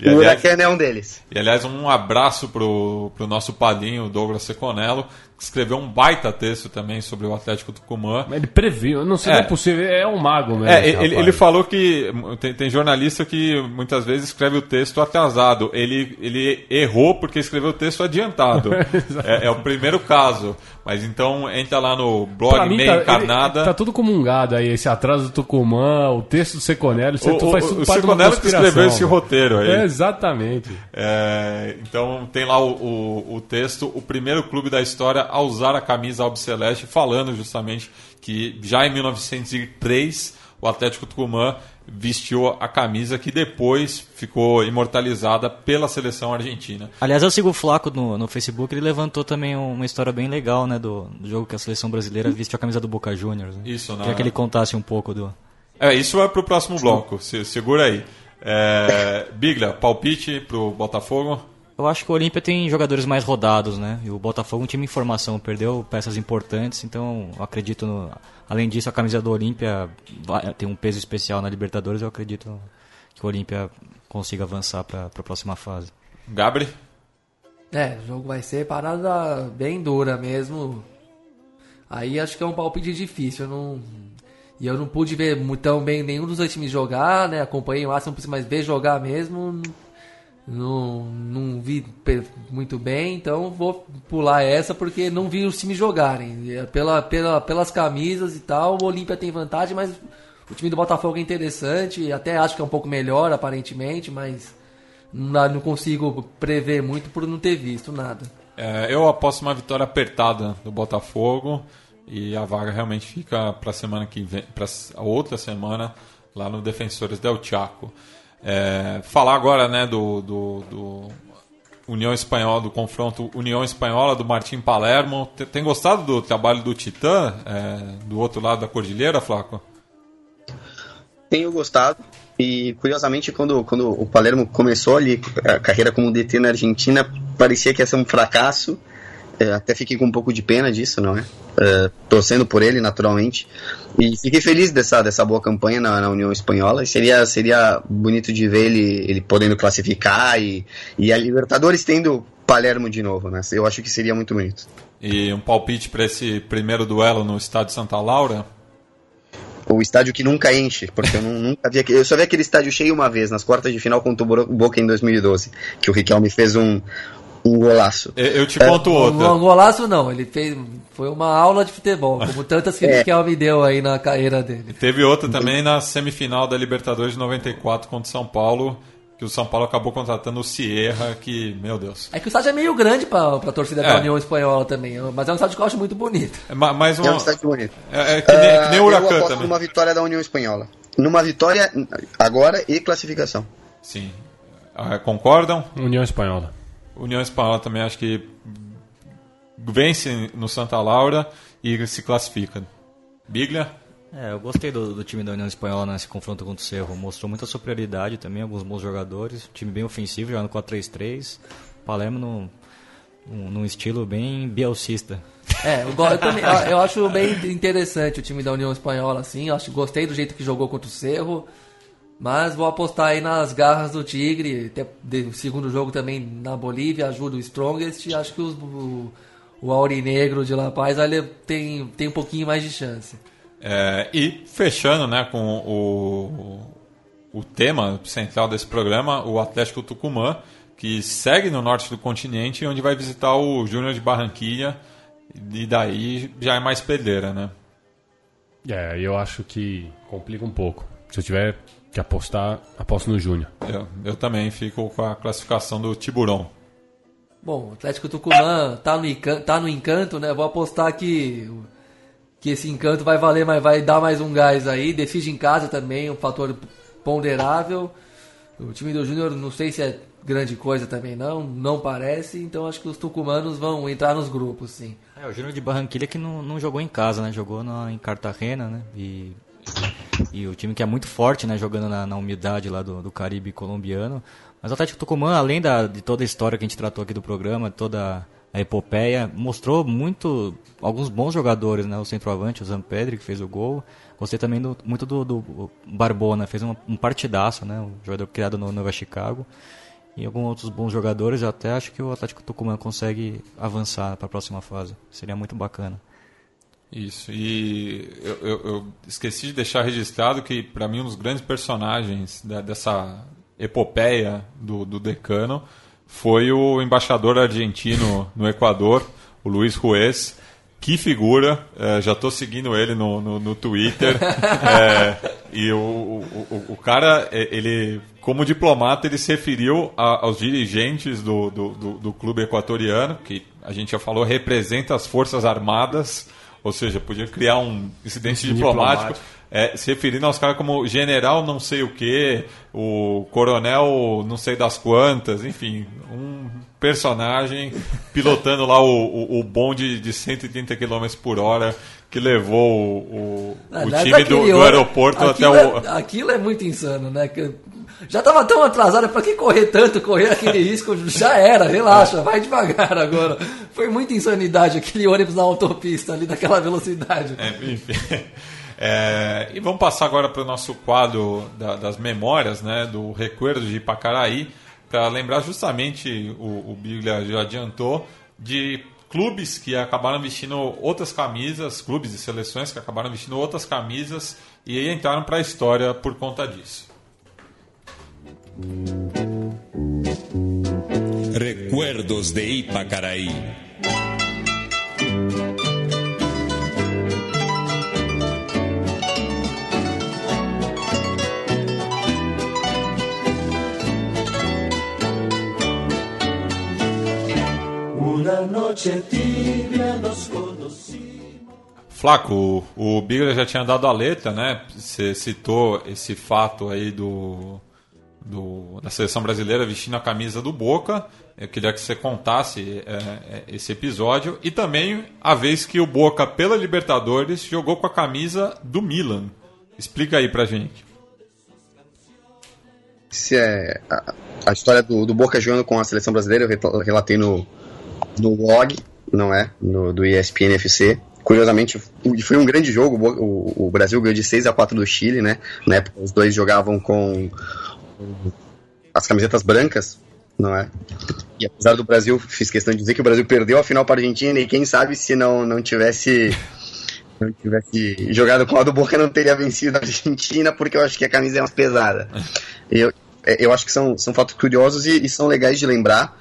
Speaker 1: E,
Speaker 5: o Huracan é um deles.
Speaker 1: e, aliás, um abraço pro, pro nosso padrinho Douglas Seconello, escreveu um baita texto também sobre o Atlético Tucumã.
Speaker 2: Ele previu, não sei
Speaker 1: É.
Speaker 2: se é possível, é um mago mesmo.
Speaker 1: É, ele, ele falou que tem, tem jornalista que muitas vezes escreve o texto atrasado. Ele, ele errou porque escreveu o texto adiantado. é, é o primeiro caso. Mas então entra lá no blog
Speaker 2: Pra mim,
Speaker 1: Meia
Speaker 2: tá, ele-
Speaker 1: Encarnada.
Speaker 2: tá tudo comungado aí, esse atrás do Tucumã, o texto do Seconello, isso
Speaker 1: O, o,
Speaker 2: faz tudo
Speaker 1: o
Speaker 2: parte
Speaker 1: Seconello que escreveu esse roteiro aí.
Speaker 2: É, exatamente.
Speaker 1: É, então tem lá o, o, o texto, o primeiro clube da história a usar a camisa albiceleste, falando justamente que já em 1903 o Atlético Tucumã vestiu a camisa que depois ficou imortalizada pela seleção argentina.
Speaker 4: Aliás, eu sigo o Flaco no, no Facebook, ele levantou também uma história bem legal, né, do, do jogo que a seleção brasileira vestiu a camisa do Boca Juniors. Né?
Speaker 1: Isso, né?
Speaker 4: Queria que ele contasse um pouco do,
Speaker 1: É, isso é pro próximo bloco, se, segura aí. É, Biglia, palpite pro Botafogo?
Speaker 4: Eu acho que o Olímpia tem jogadores mais rodados, né? E o Botafogo é um time em formação, perdeu peças importantes, então eu acredito no... Além disso, a camisa do Olímpia tem um peso especial na Libertadores, eu acredito que o Olímpia consiga avançar para a próxima fase.
Speaker 1: Gabri?
Speaker 3: É, o jogo vai ser parada bem dura mesmo. Aí acho que é um palpite difícil. Eu não... E eu não pude ver tão bem nenhum dos dois times jogar, né? Acompanhei o máximo, mas ver jogar mesmo. Não, não vi muito bem, então vou pular essa porque não vi os times jogarem. É, pela, pela, pelas camisas e tal, o Olímpia tem vantagem, mas o time do Botafogo é interessante. Até acho que é um pouco melhor, aparentemente, mas não, não consigo prever muito por não ter visto nada.
Speaker 1: É, eu aposto uma vitória apertada do Botafogo e a vaga realmente fica para a semana que vem, para a outra semana lá no Defensores del Chaco. É, falar agora né, do, do, do, União Espanhola, do confronto União Espanhola do Martim Palermo. Tem, gostado do trabalho do Titã, é, do outro lado da cordilheira, Flaco?
Speaker 5: Tenho gostado. E curiosamente, quando, quando o Palermo começou ali a carreira como DT na Argentina, parecia que ia ser um fracasso. É, até fiquei com um pouco de pena disso, não é? é? torcendo por ele, naturalmente. E fiquei feliz dessa, dessa boa campanha na, na, União Espanhola. E seria, seria bonito de ver ele, ele podendo classificar e, e a Libertadores tendo Palermo de novo, né? Eu acho que seria muito bonito.
Speaker 1: E um palpite para esse primeiro duelo no estádio Santa Laura?
Speaker 5: O estádio que nunca enche, porque eu nunca vi. Eu só vi aquele estádio cheio uma vez, nas quartas de final contra o Boca em 2012, que o Riquelme fez um, um golaço.
Speaker 1: Eu te conto é, outra.
Speaker 3: Um golaço não, ele fez. Foi uma aula de futebol, como tantas que é. Riquelme deu aí na carreira dele.
Speaker 1: Teve outra também na semifinal da Libertadores de 94 contra o São Paulo. Que o São Paulo acabou contratando o Sierra, que, meu Deus.
Speaker 3: É que o estádio é meio grande pra, pra torcida é. da União Espanhola também, mas é um estádio que eu acho muito bonito.
Speaker 1: É, mas uma...
Speaker 5: é um estádio bonito.
Speaker 1: É, é que, nem, que nem o Huracan
Speaker 5: eu
Speaker 1: também.
Speaker 5: numa vitória da União Espanhola. Numa vitória agora e classificação.
Speaker 1: Sim. Ah, concordam?
Speaker 2: União Espanhola.
Speaker 1: União Espanhola também acho que vence no Santa Laura e se classifica. Biglia?
Speaker 4: É, eu gostei do, do, time da União Espanhola nesse confronto contra o Cerro. Mostrou muita superioridade também, alguns bons jogadores. Time bem ofensivo, jogando 4-3-3. Palermo num, num, estilo bem bielcista.
Speaker 3: É, eu, eu, também, eu, acho bem interessante o time da União Espanhola, assim. Eu acho, gostei do jeito que jogou contra o Cerro. Mas vou apostar aí nas garras do Tigre. Até o segundo jogo também na Bolívia, ajuda o Strongest. Acho que os, o, o Aurinegro de La Paz ele tem, tem um pouquinho mais de chance.
Speaker 1: É, e fechando né, com o, o tema central desse programa, o Atlético Tucumã, que segue no norte do continente, onde vai visitar o Júnior de Barranquilha. E daí já é mais pedreira, né?
Speaker 2: É, eu acho que complica um pouco. Se eu tiver que apostar, aposto no Júnior.
Speaker 1: Eu, eu também fico com a classificação do Tiburão.
Speaker 3: Bom, o Atlético Tucumã tá no, encanto, tá no encanto, né? Vou apostar que, que esse encanto vai valer, mas vai dar mais um gás aí. Decide em casa também, um fator ponderável. O time do Júnior não sei se é grande coisa também não, não parece, então acho que os tucumanos vão entrar nos grupos, sim.
Speaker 4: É, o Júnior de Barranquilha que não, não jogou em casa, né? Jogou na, em Cartagena, né? E e o time que é muito forte, né, jogando na, na umidade lá do, do Caribe colombiano. Mas o Atlético Tucumã, além da, de toda a história que a gente tratou aqui do programa, toda a epopeia, mostrou muito alguns bons jogadores, né? O centroavante, o Zampedri, que fez o gol. Gostei também do, muito do, do Barbona, fez um, um, partidaço, né? Um jogador criado no Nova Chicago. E alguns outros bons jogadores, eu até acho que o Atlético Tucumã consegue avançar para a próxima fase. Seria muito bacana.
Speaker 1: Isso, e eu, eu, eu, esqueci de deixar registrado que, para mim, um dos grandes personagens da, dessa epopeia do, do decano foi o embaixador argentino no Equador, o Luiz Ruiz. Que figura, é, já estou seguindo ele no, no, no Twitter. é, e o, o, o, cara, é, ele, como diplomata, ele se referiu a, aos dirigentes do, do, do, do clube equatoriano, que a gente já falou, representa as Forças Armadas ou seja, podia criar um incidente diplomático, diplomático. É, se referindo aos caras como general não sei o que, o coronel não sei das quantas, enfim, um personagem pilotando lá o, o, o bonde de 130 km por hora que levou o, o,
Speaker 3: Ah,
Speaker 1: o time do, do aeroporto até
Speaker 3: aquilo
Speaker 1: o.
Speaker 3: É, aquilo é muito insano, né? Já tava tão atrasado, pra que correr tanto, correr aquele risco? Já era, relaxa, vai devagar agora. Foi muita insanidade aquele ônibus na autopista ali daquela velocidade.
Speaker 1: É, enfim. É, e vamos passar agora para o nosso quadro da- das memórias, né, do Recuerdo de Ipacaraí, para lembrar justamente, o, o Biglia já adiantou, de clubes que acabaram vestindo outras camisas, clubes e seleções que acabaram vestindo outras camisas e entraram para a história por conta disso.
Speaker 6: Recuerdos de Ipacaraí.
Speaker 1: Flaco, o, Biglia já tinha dado a letra, né? Você citou esse fato aí do, do- da seleção brasileira vestindo a camisa do Boca. Eu queria que você contasse é, é, esse episódio e também a vez que o Boca, pela Libertadores, jogou com a camisa do Milan. Explica aí pra gente.
Speaker 5: Esse é a, a história do, do Boca jogando com a seleção brasileira, eu relatei no, no log, não é? No, do ESPN FC. Curiosamente, foi- um grande jogo. o Brasil ganhou de 6 a 4 do Chile, né? Na época, os dois jogavam com as camisetas brancas, não é? E apesar do Brasil, fiz questão de dizer que o Brasil perdeu a final para a Argentina e quem sabe se não, não tivesse não tivesse jogado com a do Boca não teria vencido a Argentina porque eu acho que a camisa é mais pesada. Eu, eu acho que são, são fatos curiosos e, e são legais de lembrar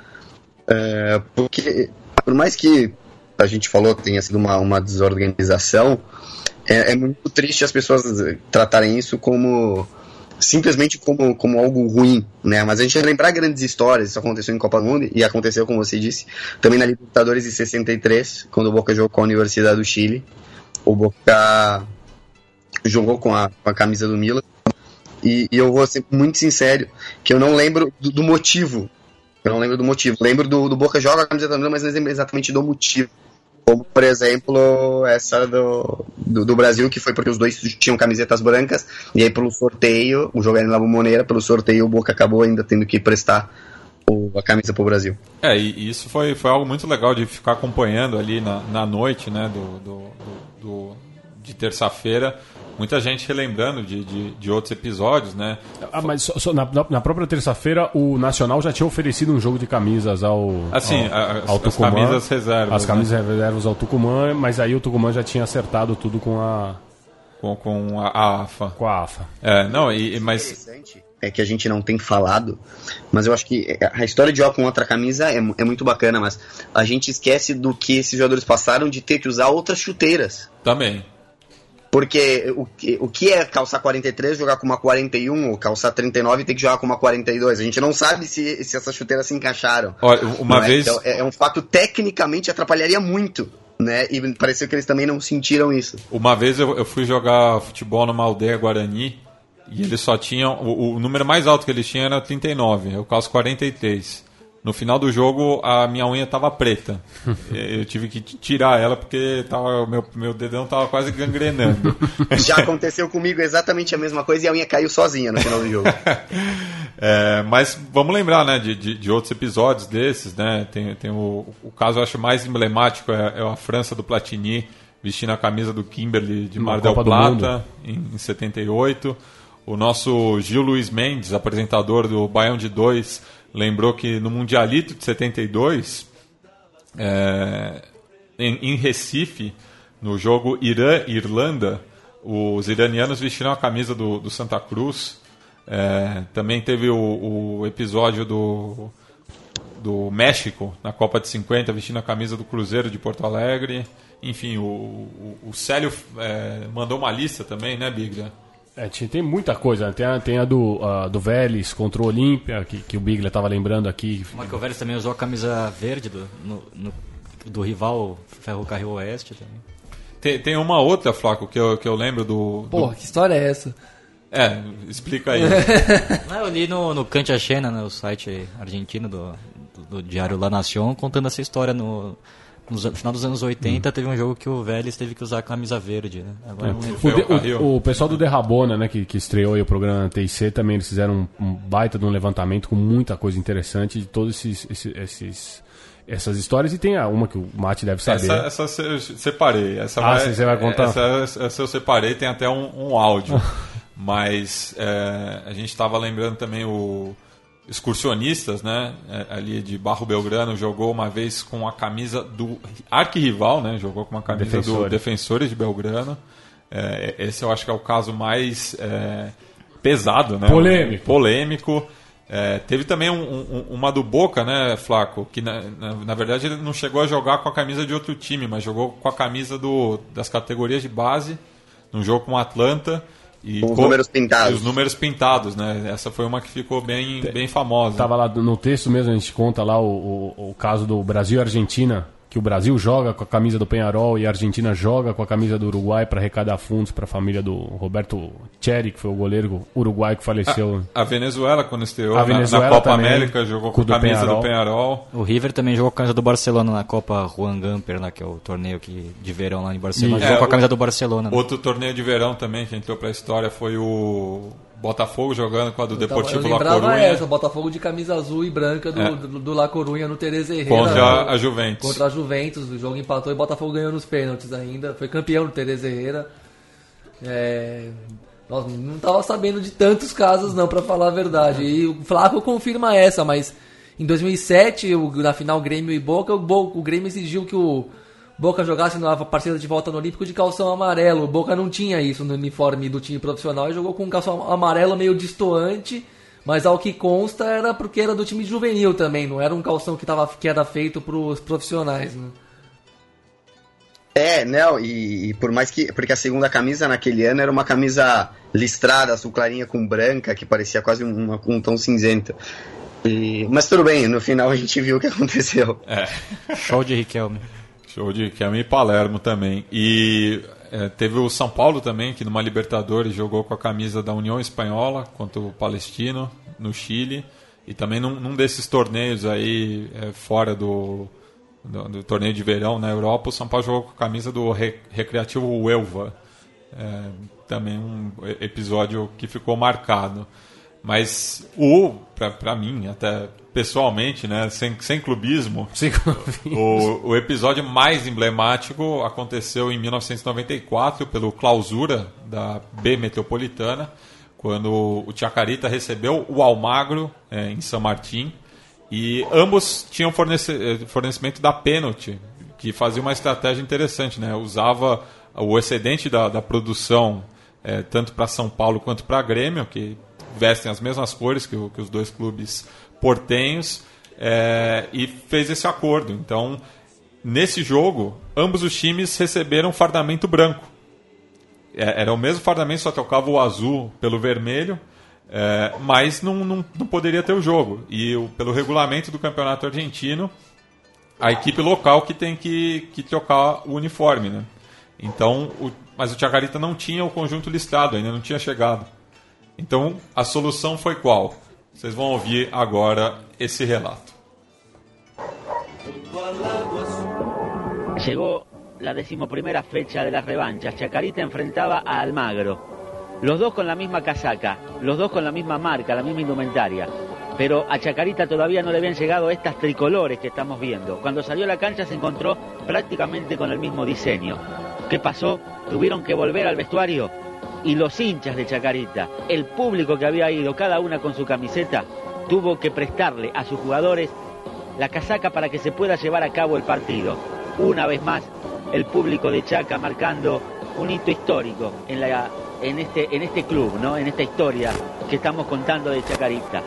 Speaker 5: é, porque por mais que a gente falou tenha sido uma, uma desorganização é, é muito triste as pessoas tratarem isso como simplesmente como, como algo ruim, né? Mas a gente lembrar grandes histórias, isso aconteceu em Copa do Mundo e aconteceu, como você disse, também na Libertadores de 63, quando o Boca jogou com a Universidade do Chile. O Boca jogou com a, com a camisa do Milan. E, e eu vou ser muito sincero, que eu não lembro do, do motivo. Eu não lembro do motivo. Lembro do, do Boca joga a camisa do Milan, mas não lembro exatamente do motivo. Como, por exemplo, essa do, do, do Brasil, que foi porque os dois tinham camisetas brancas, e aí pelo sorteio, o jogo era na Bombonera, pelo sorteio o Boca acabou ainda tendo que prestar o- a camisa pro Brasil.
Speaker 1: É, e isso foi, foi algo muito legal de ficar acompanhando ali na, na noite, né, do, do- do- de terça-feira. Muita gente relembrando de, de, de outros episódios, né?
Speaker 2: Ah, mas só- só na, na- própria terça-feira o Nacional já tinha oferecido um jogo de camisas ao,
Speaker 1: Assim,
Speaker 2: ao,
Speaker 1: a- as-
Speaker 2: ao
Speaker 1: as
Speaker 2: Tucumã.
Speaker 1: camisas reservas,
Speaker 2: As
Speaker 1: né?
Speaker 2: camisas reservas ao Tucumã, mas aí o Tucumã já tinha acertado tudo com a,
Speaker 1: Com, com a, a AFA.
Speaker 2: com a AFA.
Speaker 1: É, não, e, e- mas
Speaker 5: interessante é que a gente não tem falado, mas eu acho que a história de jogar com outra camisa é, é muito bacana, mas a gente esquece do que esses jogadores passaram de ter que usar outras chuteiras.
Speaker 1: também.
Speaker 5: Porque o que, o que é calçar 43, jogar com uma 41, ou calçar 39 e ter que jogar com uma 42? A gente não sabe se, se essas chuteiras se encaixaram.
Speaker 1: Olha, uma
Speaker 5: é?
Speaker 1: vez.
Speaker 5: Então, é, é um fato tecnicamente atrapalharia muito, né? E pareceu que eles também não sentiram isso.
Speaker 1: Uma vez eu, eu fui jogar futebol numa aldeia Guarani e eles só tinham. O, o número mais alto que eles tinham era 39, eu calço 43. No final do jogo, a minha unha tava preta. eu tive que tirar ela porque tava, meu, meu dedão tava quase gangrenando.
Speaker 5: Já aconteceu comigo exatamente a mesma coisa e a unha caiu sozinha no final do jogo.
Speaker 1: É, mas vamos lembrar né, de, de, de outros episódios desses. Né? Tem, tem o, o caso, eu acho, mais emblemático é, é a França do Platini vestindo a camisa do Kimberley de
Speaker 2: Uma
Speaker 1: Mar del
Speaker 2: Copa
Speaker 1: Plata em, em 78. O nosso Gil Luiz Mendes, apresentador do Baião de Dois, lembrou que no Mundialito de 72, é, em, em Recife, no jogo Irã-Irlanda, os iranianos vestiram a camisa do, do Santa Cruz. É, também teve o, o episódio do, do México, na Copa de 50, vestindo a camisa do Cruzeiro de Porto Alegre. Enfim, o, o, o Célio é, mandou uma lista também, né, Biglia?
Speaker 2: É, tinha- tem muita coisa. né? Tem a, tem a do, a do Vélez contra o Olímpia, que, que o Biglia estava lembrando aqui.
Speaker 4: O Michael Vélez também usou a camisa verde do, no- no- do rival Ferrocarril Oeste também.
Speaker 1: Tem, tem uma outra, Flaco, que eu, que eu lembro do, do-
Speaker 3: Porra, que história é essa?
Speaker 1: É, explica aí.
Speaker 4: Não, eu li no, no Cantia Chena, né, o site argentino do, do, do diário La Nación, contando essa história no, no final dos anos 80 teve um jogo que o Vélez teve que usar a camisa verde, né? Agora não lembro.
Speaker 2: O, de-
Speaker 1: Carril.
Speaker 2: o- o pessoal do Derrabona, né, que, que estreou aí o programa na TIC, também eles fizeram um, um baita de um levantamento com muita coisa interessante de todos esses, esses- esses- essas histórias. E tem a, uma que o Mate deve saber.
Speaker 1: Essa, essa eu separei. Essa
Speaker 2: Ah, você vai contar?
Speaker 1: Essa, essa eu separei, tem até um, um áudio. Mas é, a gente estava lembrando também o excursionistas, né? é, ali de Barro Belgrano jogou uma vez com a camisa do arquirrival, né? Jogou com uma camisa do
Speaker 2: Defensores.
Speaker 1: Defensores de Belgrano. É, esse eu acho que é o caso mais é, pesado, né?
Speaker 2: Polêmico.
Speaker 1: Polêmico. É, teve também um- um- uma do Boca, né, Flaco? Que na, na, na verdade ele não chegou a jogar com a camisa de outro time, mas jogou com a camisa do, das categorias de base, num jogo com o Atlanta. E
Speaker 5: Com os números pintados.
Speaker 1: e os números pintados, né? Essa foi uma que ficou bem, bem famosa.
Speaker 2: Tava lá no texto mesmo, a gente conta lá o, o, o caso do Brasil e Argentina, que o Brasil joga com a camisa do Penharol e a Argentina joga com a camisa do Uruguai para arrecadar fundos para a família do Roberto Cherry, que foi o goleiro uruguai que faleceu.
Speaker 1: A Venezuela, quando estreou
Speaker 2: A
Speaker 1: na- na, Copa
Speaker 2: também,
Speaker 1: América, jogou
Speaker 2: com
Speaker 1: a camisa
Speaker 2: Peñarol.
Speaker 1: do Penharol.
Speaker 4: O River também jogou com a camisa do Barcelona na Copa Juan Gamper, lá, que é o torneio que, de verão lá em Barcelona.
Speaker 1: Isso.
Speaker 4: Jogou
Speaker 1: É,
Speaker 4: com a
Speaker 1: o-
Speaker 4: camisa do Barcelona. né?
Speaker 1: Outro torneio de verão também que entrou pra história foi o Botafogo jogando com a do
Speaker 3: Eu tava-
Speaker 1: Deportivo
Speaker 3: eu
Speaker 1: La Coruña
Speaker 3: essa, Botafogo de camisa azul e branca do,
Speaker 1: É.
Speaker 3: do, do La Corunha no Tereza Herrera.
Speaker 1: contra a Juventus.
Speaker 3: Contra a Juventus, o jogo empatou e Botafogo ganhou nos pênaltis ainda. Foi campeão do Tereza Herrera. É... Nossa, não tava sabendo de tantos casos não, pra falar a verdade. E o Flávio confirma essa, mas em 2007, o- na final Grêmio e Boca, o, Bo- o Grêmio exigiu que o Boca jogasse na partida de volta no Olímpico de calção amarelo. O Boca não tinha isso no uniforme do time profissional e jogou com um calção amarelo meio destoante. Mas ao que consta era porque era do time juvenil também, não era um calção que, tava, que era feito pros profissionais. Né?
Speaker 5: É, não, e, e por mais que. Porque a segunda camisa naquele ano era uma camisa listrada, azul clarinha com branca, que parecia quase uma, um tom cinzento. E- mas tudo bem, no final a gente viu o que aconteceu.
Speaker 1: É.
Speaker 4: Show de Riquelme.
Speaker 1: Show de Kelme e Palermo também. E é, teve o São Paulo também, que numa Libertadores jogou com a camisa da União Espanhola contra o Palestino, no Chile. E também num, num desses torneios aí, é, fora do, do, do torneio de verão na Europa, o São Paulo jogou com a camisa do Re- Recreativo Huelva. É, também um episódio que ficou marcado. Mas o, pra mim, até pessoalmente, né, sem, sem clubismo, o, o episódio mais emblemático aconteceu em 1994 pelo clausura da B Metropolitana, quando o Chacarita recebeu o Almagro eh, em São Martim e ambos tinham fornece- eh, fornecimento da pênalti, que fazia uma estratégia interessante, né? Usava o excedente da, da produção eh, tanto para São Paulo quanto para Grêmio, que vestem as mesmas cores que, que os dois clubes portenhos, eh, e fez esse acordo. Então, nesse jogo, ambos os times receberam fardamento branco. É, Era o mesmo fardamento, só trocava o azul pelo vermelho, é, mas não, não, não poderia ter o jogo. E o- pelo regulamento do campeonato argentino, a equipe local que tem que, que trocar o uniforme, né? Então, o- mas o Chacarita não tinha o conjunto listado, ainda não tinha chegado. Então, a solução foi qual? Vocês vão ouvir agora esse relato.
Speaker 7: Llegó la decimoprimera fecha de las revanchas. Chacarita enfrentaba a Almagro. Los dos con la misma casaca, los dos con la misma marca, la misma indumentaria. Pero a Chacarita todavía no le habían llegado estas tricolores que estamos viendo. Cuando salió a la cancha se encontró prácticamente con el mismo diseño. ¿Qué pasó? Tuvieron que volver al vestuario y los hinchas de Chacarita, el público que había ido, cada una con su camiseta, tuvo que prestarle a sus jugadores la casaca para que se pueda llevar a cabo el partido. Una vez más, el público de Chaca marcando un hito histórico en, este, en este club, ¿no? en esta historia que estamos contando de Chacarita.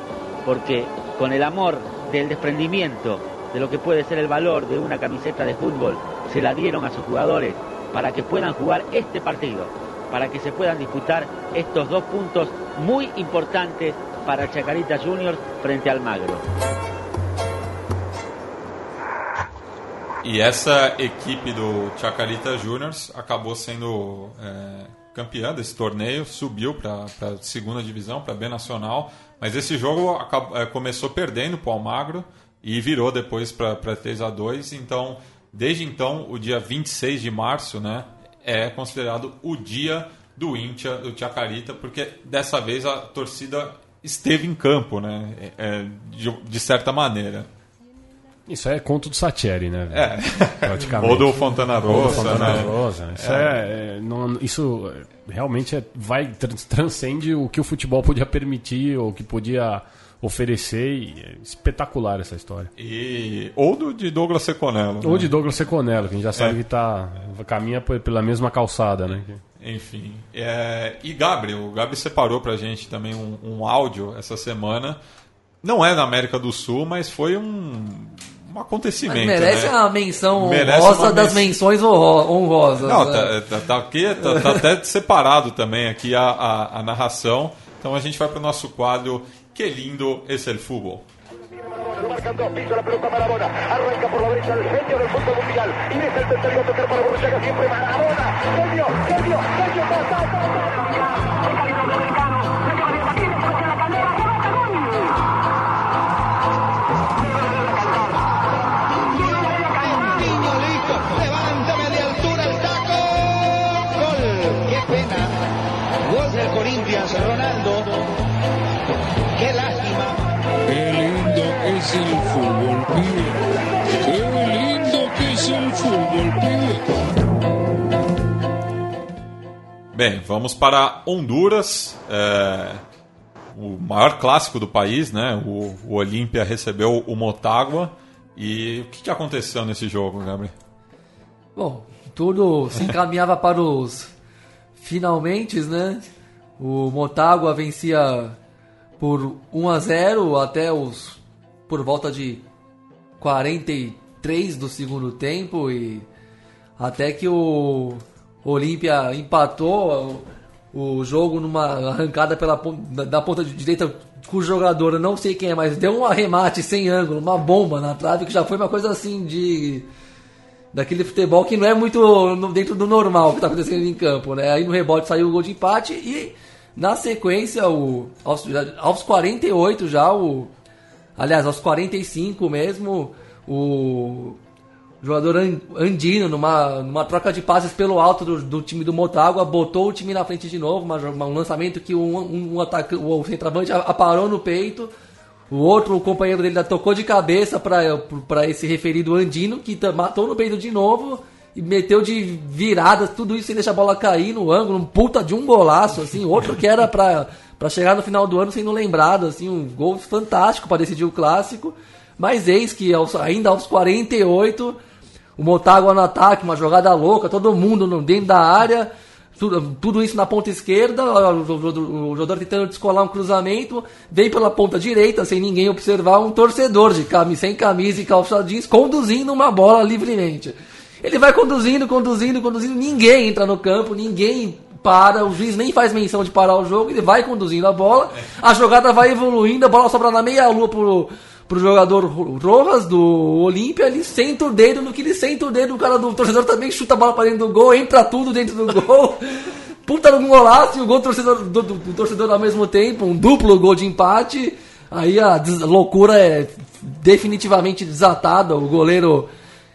Speaker 7: Porque con el amor del desprendimiento de lo que puede ser el valor de una camiseta de fútbol, se la dieron a sus jugadores para que puedan jugar este partido, para que se puedan disputar estos dos puntos muy importantes para Chacarita Juniors frente al Magro.
Speaker 1: E essa equipe do Chacarita Juniors acabou sendo é, campeã desse torneio, subiu para a segunda divisão, para a B Nacional, mas esse jogo acab- é, começou perdendo para o Almagro e virou depois para 3 a 2 então Desde então, o dia 26 de março né, é considerado o dia do Intia, do Chacarita, porque dessa vez a torcida esteve em campo, né, é, é, de, de certa maneira.
Speaker 2: Isso é conto do Satieri, né?
Speaker 1: É.
Speaker 2: Praticamente.
Speaker 1: Ou do Fontana Rosa.
Speaker 2: Do Fontana
Speaker 1: né?
Speaker 2: Rosa. Isso, é. é, não, isso realmente é, vai trans- transcende o que o futebol podia permitir ou que podia oferecer. E é espetacular essa história.
Speaker 1: E, ou do, de Douglas Seconello.
Speaker 2: Ou
Speaker 1: né?
Speaker 2: de Douglas Seconello, que a gente já sabe
Speaker 1: É.
Speaker 2: que tá, caminha pela mesma calçada, né?
Speaker 1: Enfim. É, e Gabriel, o Gabi separou pra gente também um, um áudio essa semana. Não é na América do Sul, mas foi um, um
Speaker 3: Mas
Speaker 1: acontecimento.
Speaker 3: merece
Speaker 1: né?
Speaker 3: a menção
Speaker 1: Merece
Speaker 3: honrosa
Speaker 1: uma
Speaker 3: das
Speaker 1: men-
Speaker 3: menções honro- honrosas.
Speaker 1: Não,
Speaker 3: né?
Speaker 1: tá, tá- tá aqui, tá, tá até separado também aqui a, a, a narração. Então a gente vai pro nosso quadro Que lindo es el fútbol.
Speaker 8: Piso la pelota arranca por la derecha el genio del fútbol mundial, y es el tercero a tocar para Borruchaga siempre Maradona, genio, genio,
Speaker 9: de altura el taco. Gol, qué pena. Gol del Corinthians, Ronaldo. Qué lástima.
Speaker 6: Qué lindo es el fútbol, pibe. Qué lindo que es el fútbol, pibe.
Speaker 1: Bem, vamos para Honduras, é, o maior clássico do país, né? O, o Olímpia recebeu o Motagua. E o que, que aconteceu nesse jogo, Gabriel?
Speaker 3: Bom, tudo se encaminhava para os finalmente, né? O Motagua vencia por 1 a 0 até os por volta de 43 do segundo tempo e até que o Olímpia empatou o, jogo numa arrancada pela da, ponta de direita cujo jogador, não sei quem é, mas deu um arremate sem ângulo, uma bomba na trave que já foi uma coisa assim de daquele futebol que não é muito dentro do normal que está acontecendo em campo, né? Aí no rebote saiu o gol de empate e na sequência o aos, aos 48 já o aliás aos 45 mesmo o jogador An- Andino numa, numa troca de passes pelo alto do, do time do Motagua botou o time na frente de novo, uma, um lançamento que um, um, um ataca, o centroavante aparou no peito o outro, o companheiro dele, tocou de cabeça para esse referido Andino, que matou no peito de novo e meteu de virada, tudo isso sem deixar a bola cair no ângulo, um puta de um golaço, assim, outro que era para chegar no final do ano sendo lembrado, assim, um gol fantástico para decidir o clássico. Mas eis que aos- ainda aos 48, o Motagua no ataque, uma jogada louca, todo mundo dentro da área, tudo, tudo isso na ponta esquerda, o, o- o jogador tentando descolar um cruzamento, vem pela ponta direita, sem ninguém observar, um torcedor de camisa, sem camisa e calça jeans, conduzindo uma bola livremente. Ele vai conduzindo, conduzindo, conduzindo, ninguém entra no campo, ninguém para, o juiz nem faz menção de parar o jogo, ele vai conduzindo a bola, a jogada vai evoluindo, a bola sobra na meia-lua pro, pro jogador Ro- Rojas do Olímpia, ele senta o dedo no que ele senta o dedo, o cara do torcedor também chuta a bola para dentro do gol, entra tudo dentro do gol. Puta no golaço e o gol do torcedor, do, do- do torcedor ao mesmo tempo, um duplo gol de empate. Aí a loucura é definitivamente desatada. O goleiro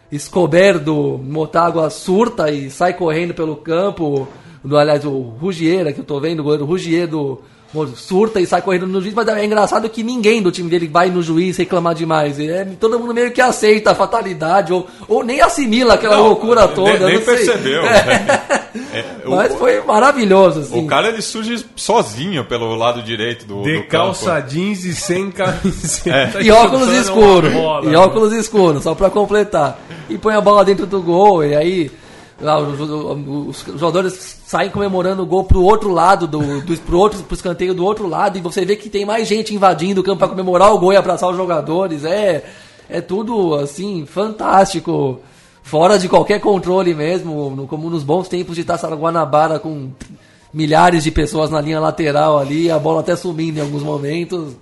Speaker 3: Escobar do Motagua surta e sai correndo pelo campo. Do, aliás, o Ruggiera, que eu tô vendo, o goleiro Ruggier do surta e sai correndo no juiz, mas é engraçado que ninguém do time dele vai no juiz reclamar demais. É, todo mundo meio que aceita a fatalidade, ou, ou nem assimila aquela
Speaker 1: Não,
Speaker 3: loucura toda.
Speaker 1: Nem, percebeu. É, o-
Speaker 3: Mas foi maravilhoso, assim.
Speaker 1: O cara ele surge sozinho pelo lado direito do,
Speaker 2: De
Speaker 1: do
Speaker 2: calça
Speaker 1: campo.
Speaker 2: jeans e sem camiseta.
Speaker 3: E óculos
Speaker 2: chutando
Speaker 3: escuros. E
Speaker 2: né?
Speaker 3: óculos escuros, só pra completar. E põe a bola dentro do gol, e aí os, os- jogadores saem comemorando o gol pro outro lado, do, do, pro, outro, pro escanteio do outro lado, e você vê que tem mais gente invadindo o campo pra comemorar o gol e abraçar os jogadores. É, é tudo, assim, fantástico. Fora de qualquer controle mesmo, no- como nos bons tempos de Taça Guanabara com milhares de pessoas na linha lateral ali, a bola até sumindo em alguns momentos.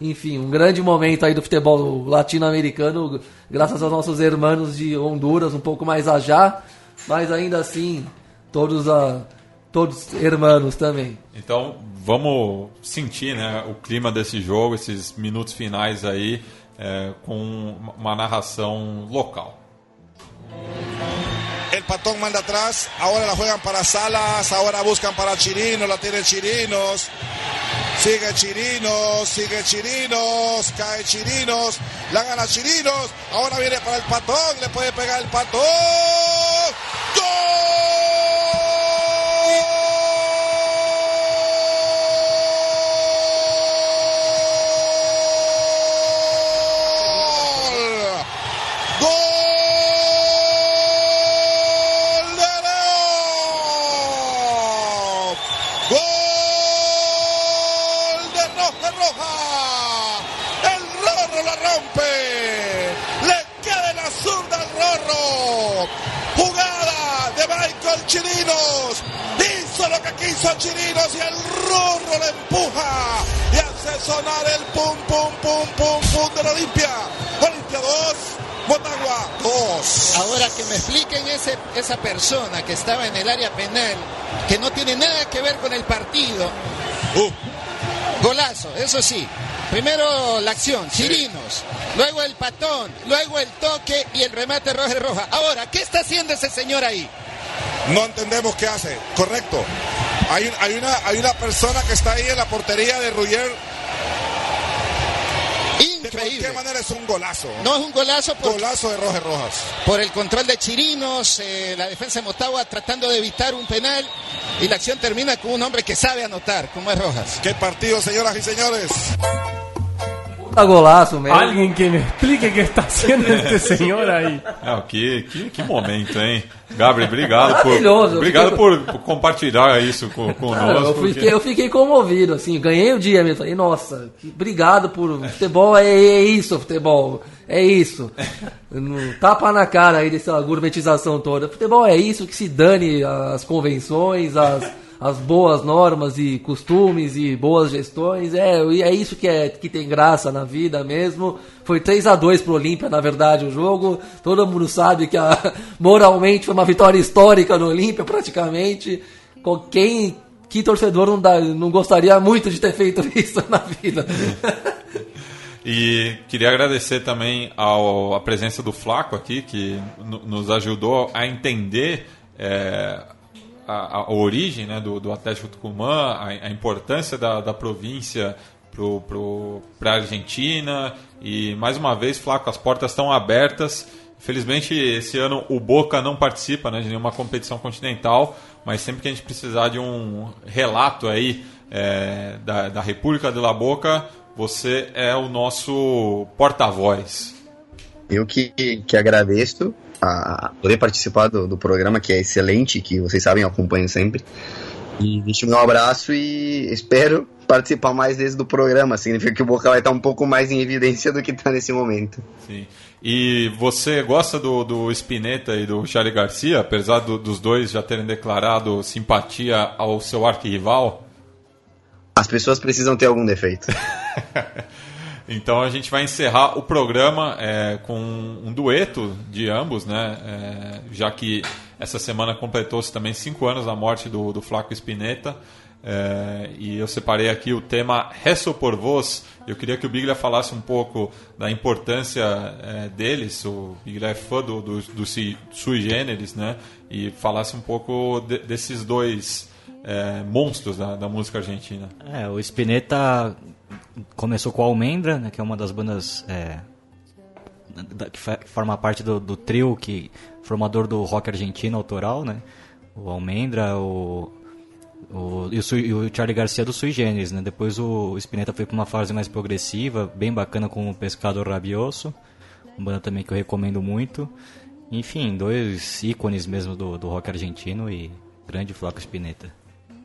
Speaker 3: Enfim, um grande momento aí do futebol latino-americano, graças aos nossos irmãos de Honduras, um pouco mais a já, mas ainda assim, todos a todos irmãos também.
Speaker 1: Então vamos sentir né, o clima desse jogo, esses minutos finais aí, é, com uma narração local.
Speaker 10: El patón manda atrás, ahora la juegan para Salas, ahora buscan para Chirinos, la tiene Chirinos. Sigue Chirinos, sigue Chirinos, cae Chirinos, la gana Chirinos, ahora viene para el patón, le puede pegar el patón. ¡Gol de León! ¡Gol de Roja Roja! ¡El Rorro la rompe! ¡Le queda en la zurda al Rorro! ¡Jugada de Michael Chirinos! Hizo lo que quiso Chirinos y el Rorro le empuja y hace sonar el pum pum pum pum pum de la Olimpia. Olimpia 2, Motagua 2.
Speaker 11: Ahora que me expliquen ese, esa persona que estaba en el área penal, que no tiene nada que ver con el partido. Golazo, eso sí. Primero la acción, Chirinos, luego el patón, luego el toque y el remate roja y roja. Ahora, ¿qué está haciendo ese señor ahí?
Speaker 10: No entendemos qué hace. Correcto. Hay, un- hay, una, hay una persona que está ahí en la portería de Ruyer. De cualquier manera es un golazo.
Speaker 11: No es un golazo por,
Speaker 10: Golazo de Rojas Rojas.
Speaker 11: por el control de Chirinos, eh, la defensa de Motagua tratando de evitar un penal y la acción termina con un hombre que sabe anotar, como es Rojas.
Speaker 10: Qué partido, señoras y señores.
Speaker 3: Puta golaço mesmo.
Speaker 2: Alguien que me explique qué está haciendo este señor ahí.
Speaker 1: É, que, que, que momento, hein? Gabriel, obrigado por,
Speaker 3: eu
Speaker 1: obrigado por, por compartilhar isso com,
Speaker 3: Cara,
Speaker 1: conosco.
Speaker 3: eu,
Speaker 1: porque-
Speaker 3: fiquei, eu fiquei comovido, assim, ganhei o dia mesmo. Falei, nossa, que- obrigado por. Futebol é, é isso, futebol. É isso. Tapa na cara aí dessa gourmetização toda. Futebol é isso, que se dane as convenções, as, as boas normas e costumes e boas gestões. É, é isso que, é, que tem graça na vida mesmo. Foi 3 a 2 pro Olímpia, na verdade, o jogo. Todo mundo sabe que a- moralmente foi uma vitória histórica no Olímpia, praticamente. Quem, que torcedor não, dá, não gostaria muito de ter feito isso na vida?
Speaker 1: E queria agradecer também ao, a presença do Flaco aqui, que no- nos ajudou a entender é, a, a origem né, do, do Atlético Tucumã, a, a importância da, da província para a Argentina. E mais uma vez, Flaco, as portas estão abertas. Infelizmente, esse ano o Boca não participa né, de nenhuma competição continental, mas sempre que a gente precisar de um relato aí é, da, da República de La Boca, você é o nosso porta-voz.
Speaker 5: Eu que, que agradeço a poder participar do, do programa, que é excelente, que vocês sabem, eu acompanho sempre. E deixo meu abraço e espero participar mais vezes do programa. Significa que o Boca vai estar um pouco mais em evidência do que está nesse momento.
Speaker 1: Sim. E você gosta do, do Spinetta e do Charlie Garcia, apesar do- dos dois já terem declarado simpatia ao seu arquirrival?
Speaker 5: As pessoas precisam ter algum defeito.
Speaker 1: Então a gente vai encerrar o programa é, com um dueto de ambos, né? É, já que essa semana completou-se também cinco anos da morte do, do Flaco Spinetta. É, e eu separei aqui o tema Rezo por Vos. Eu queria que o Biglia falasse um pouco da importância é, deles. O Biglia é fã do, do, do Sui Generis, né? E falasse um pouco de- desses dois é, monstros da, da música argentina.
Speaker 4: É, o Spinetta começou com a Almendra, né, que é uma das bandas é, da- que, forma parte do, do trio que formador do rock argentino autoral, né? O Almendra, o, o, e, o, e o Charlie Garcia do Sui Generis, né? Depois o Spinetta foi para uma fase mais progressiva, bem bacana com o Pescado Rabioso, uma banda também que eu recomendo muito. Enfim, dois ícones mesmo do, do rock argentino e grande Flaco Spinetta.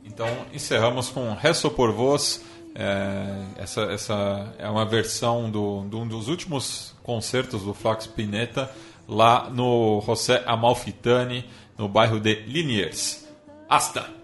Speaker 1: Então encerramos com Rezo por Vos. É, essa, essa é uma versão do, de um dos últimos concertos do Flaco Spinetta lá no José Amalfitani, no bairro de Liniers. Hasta!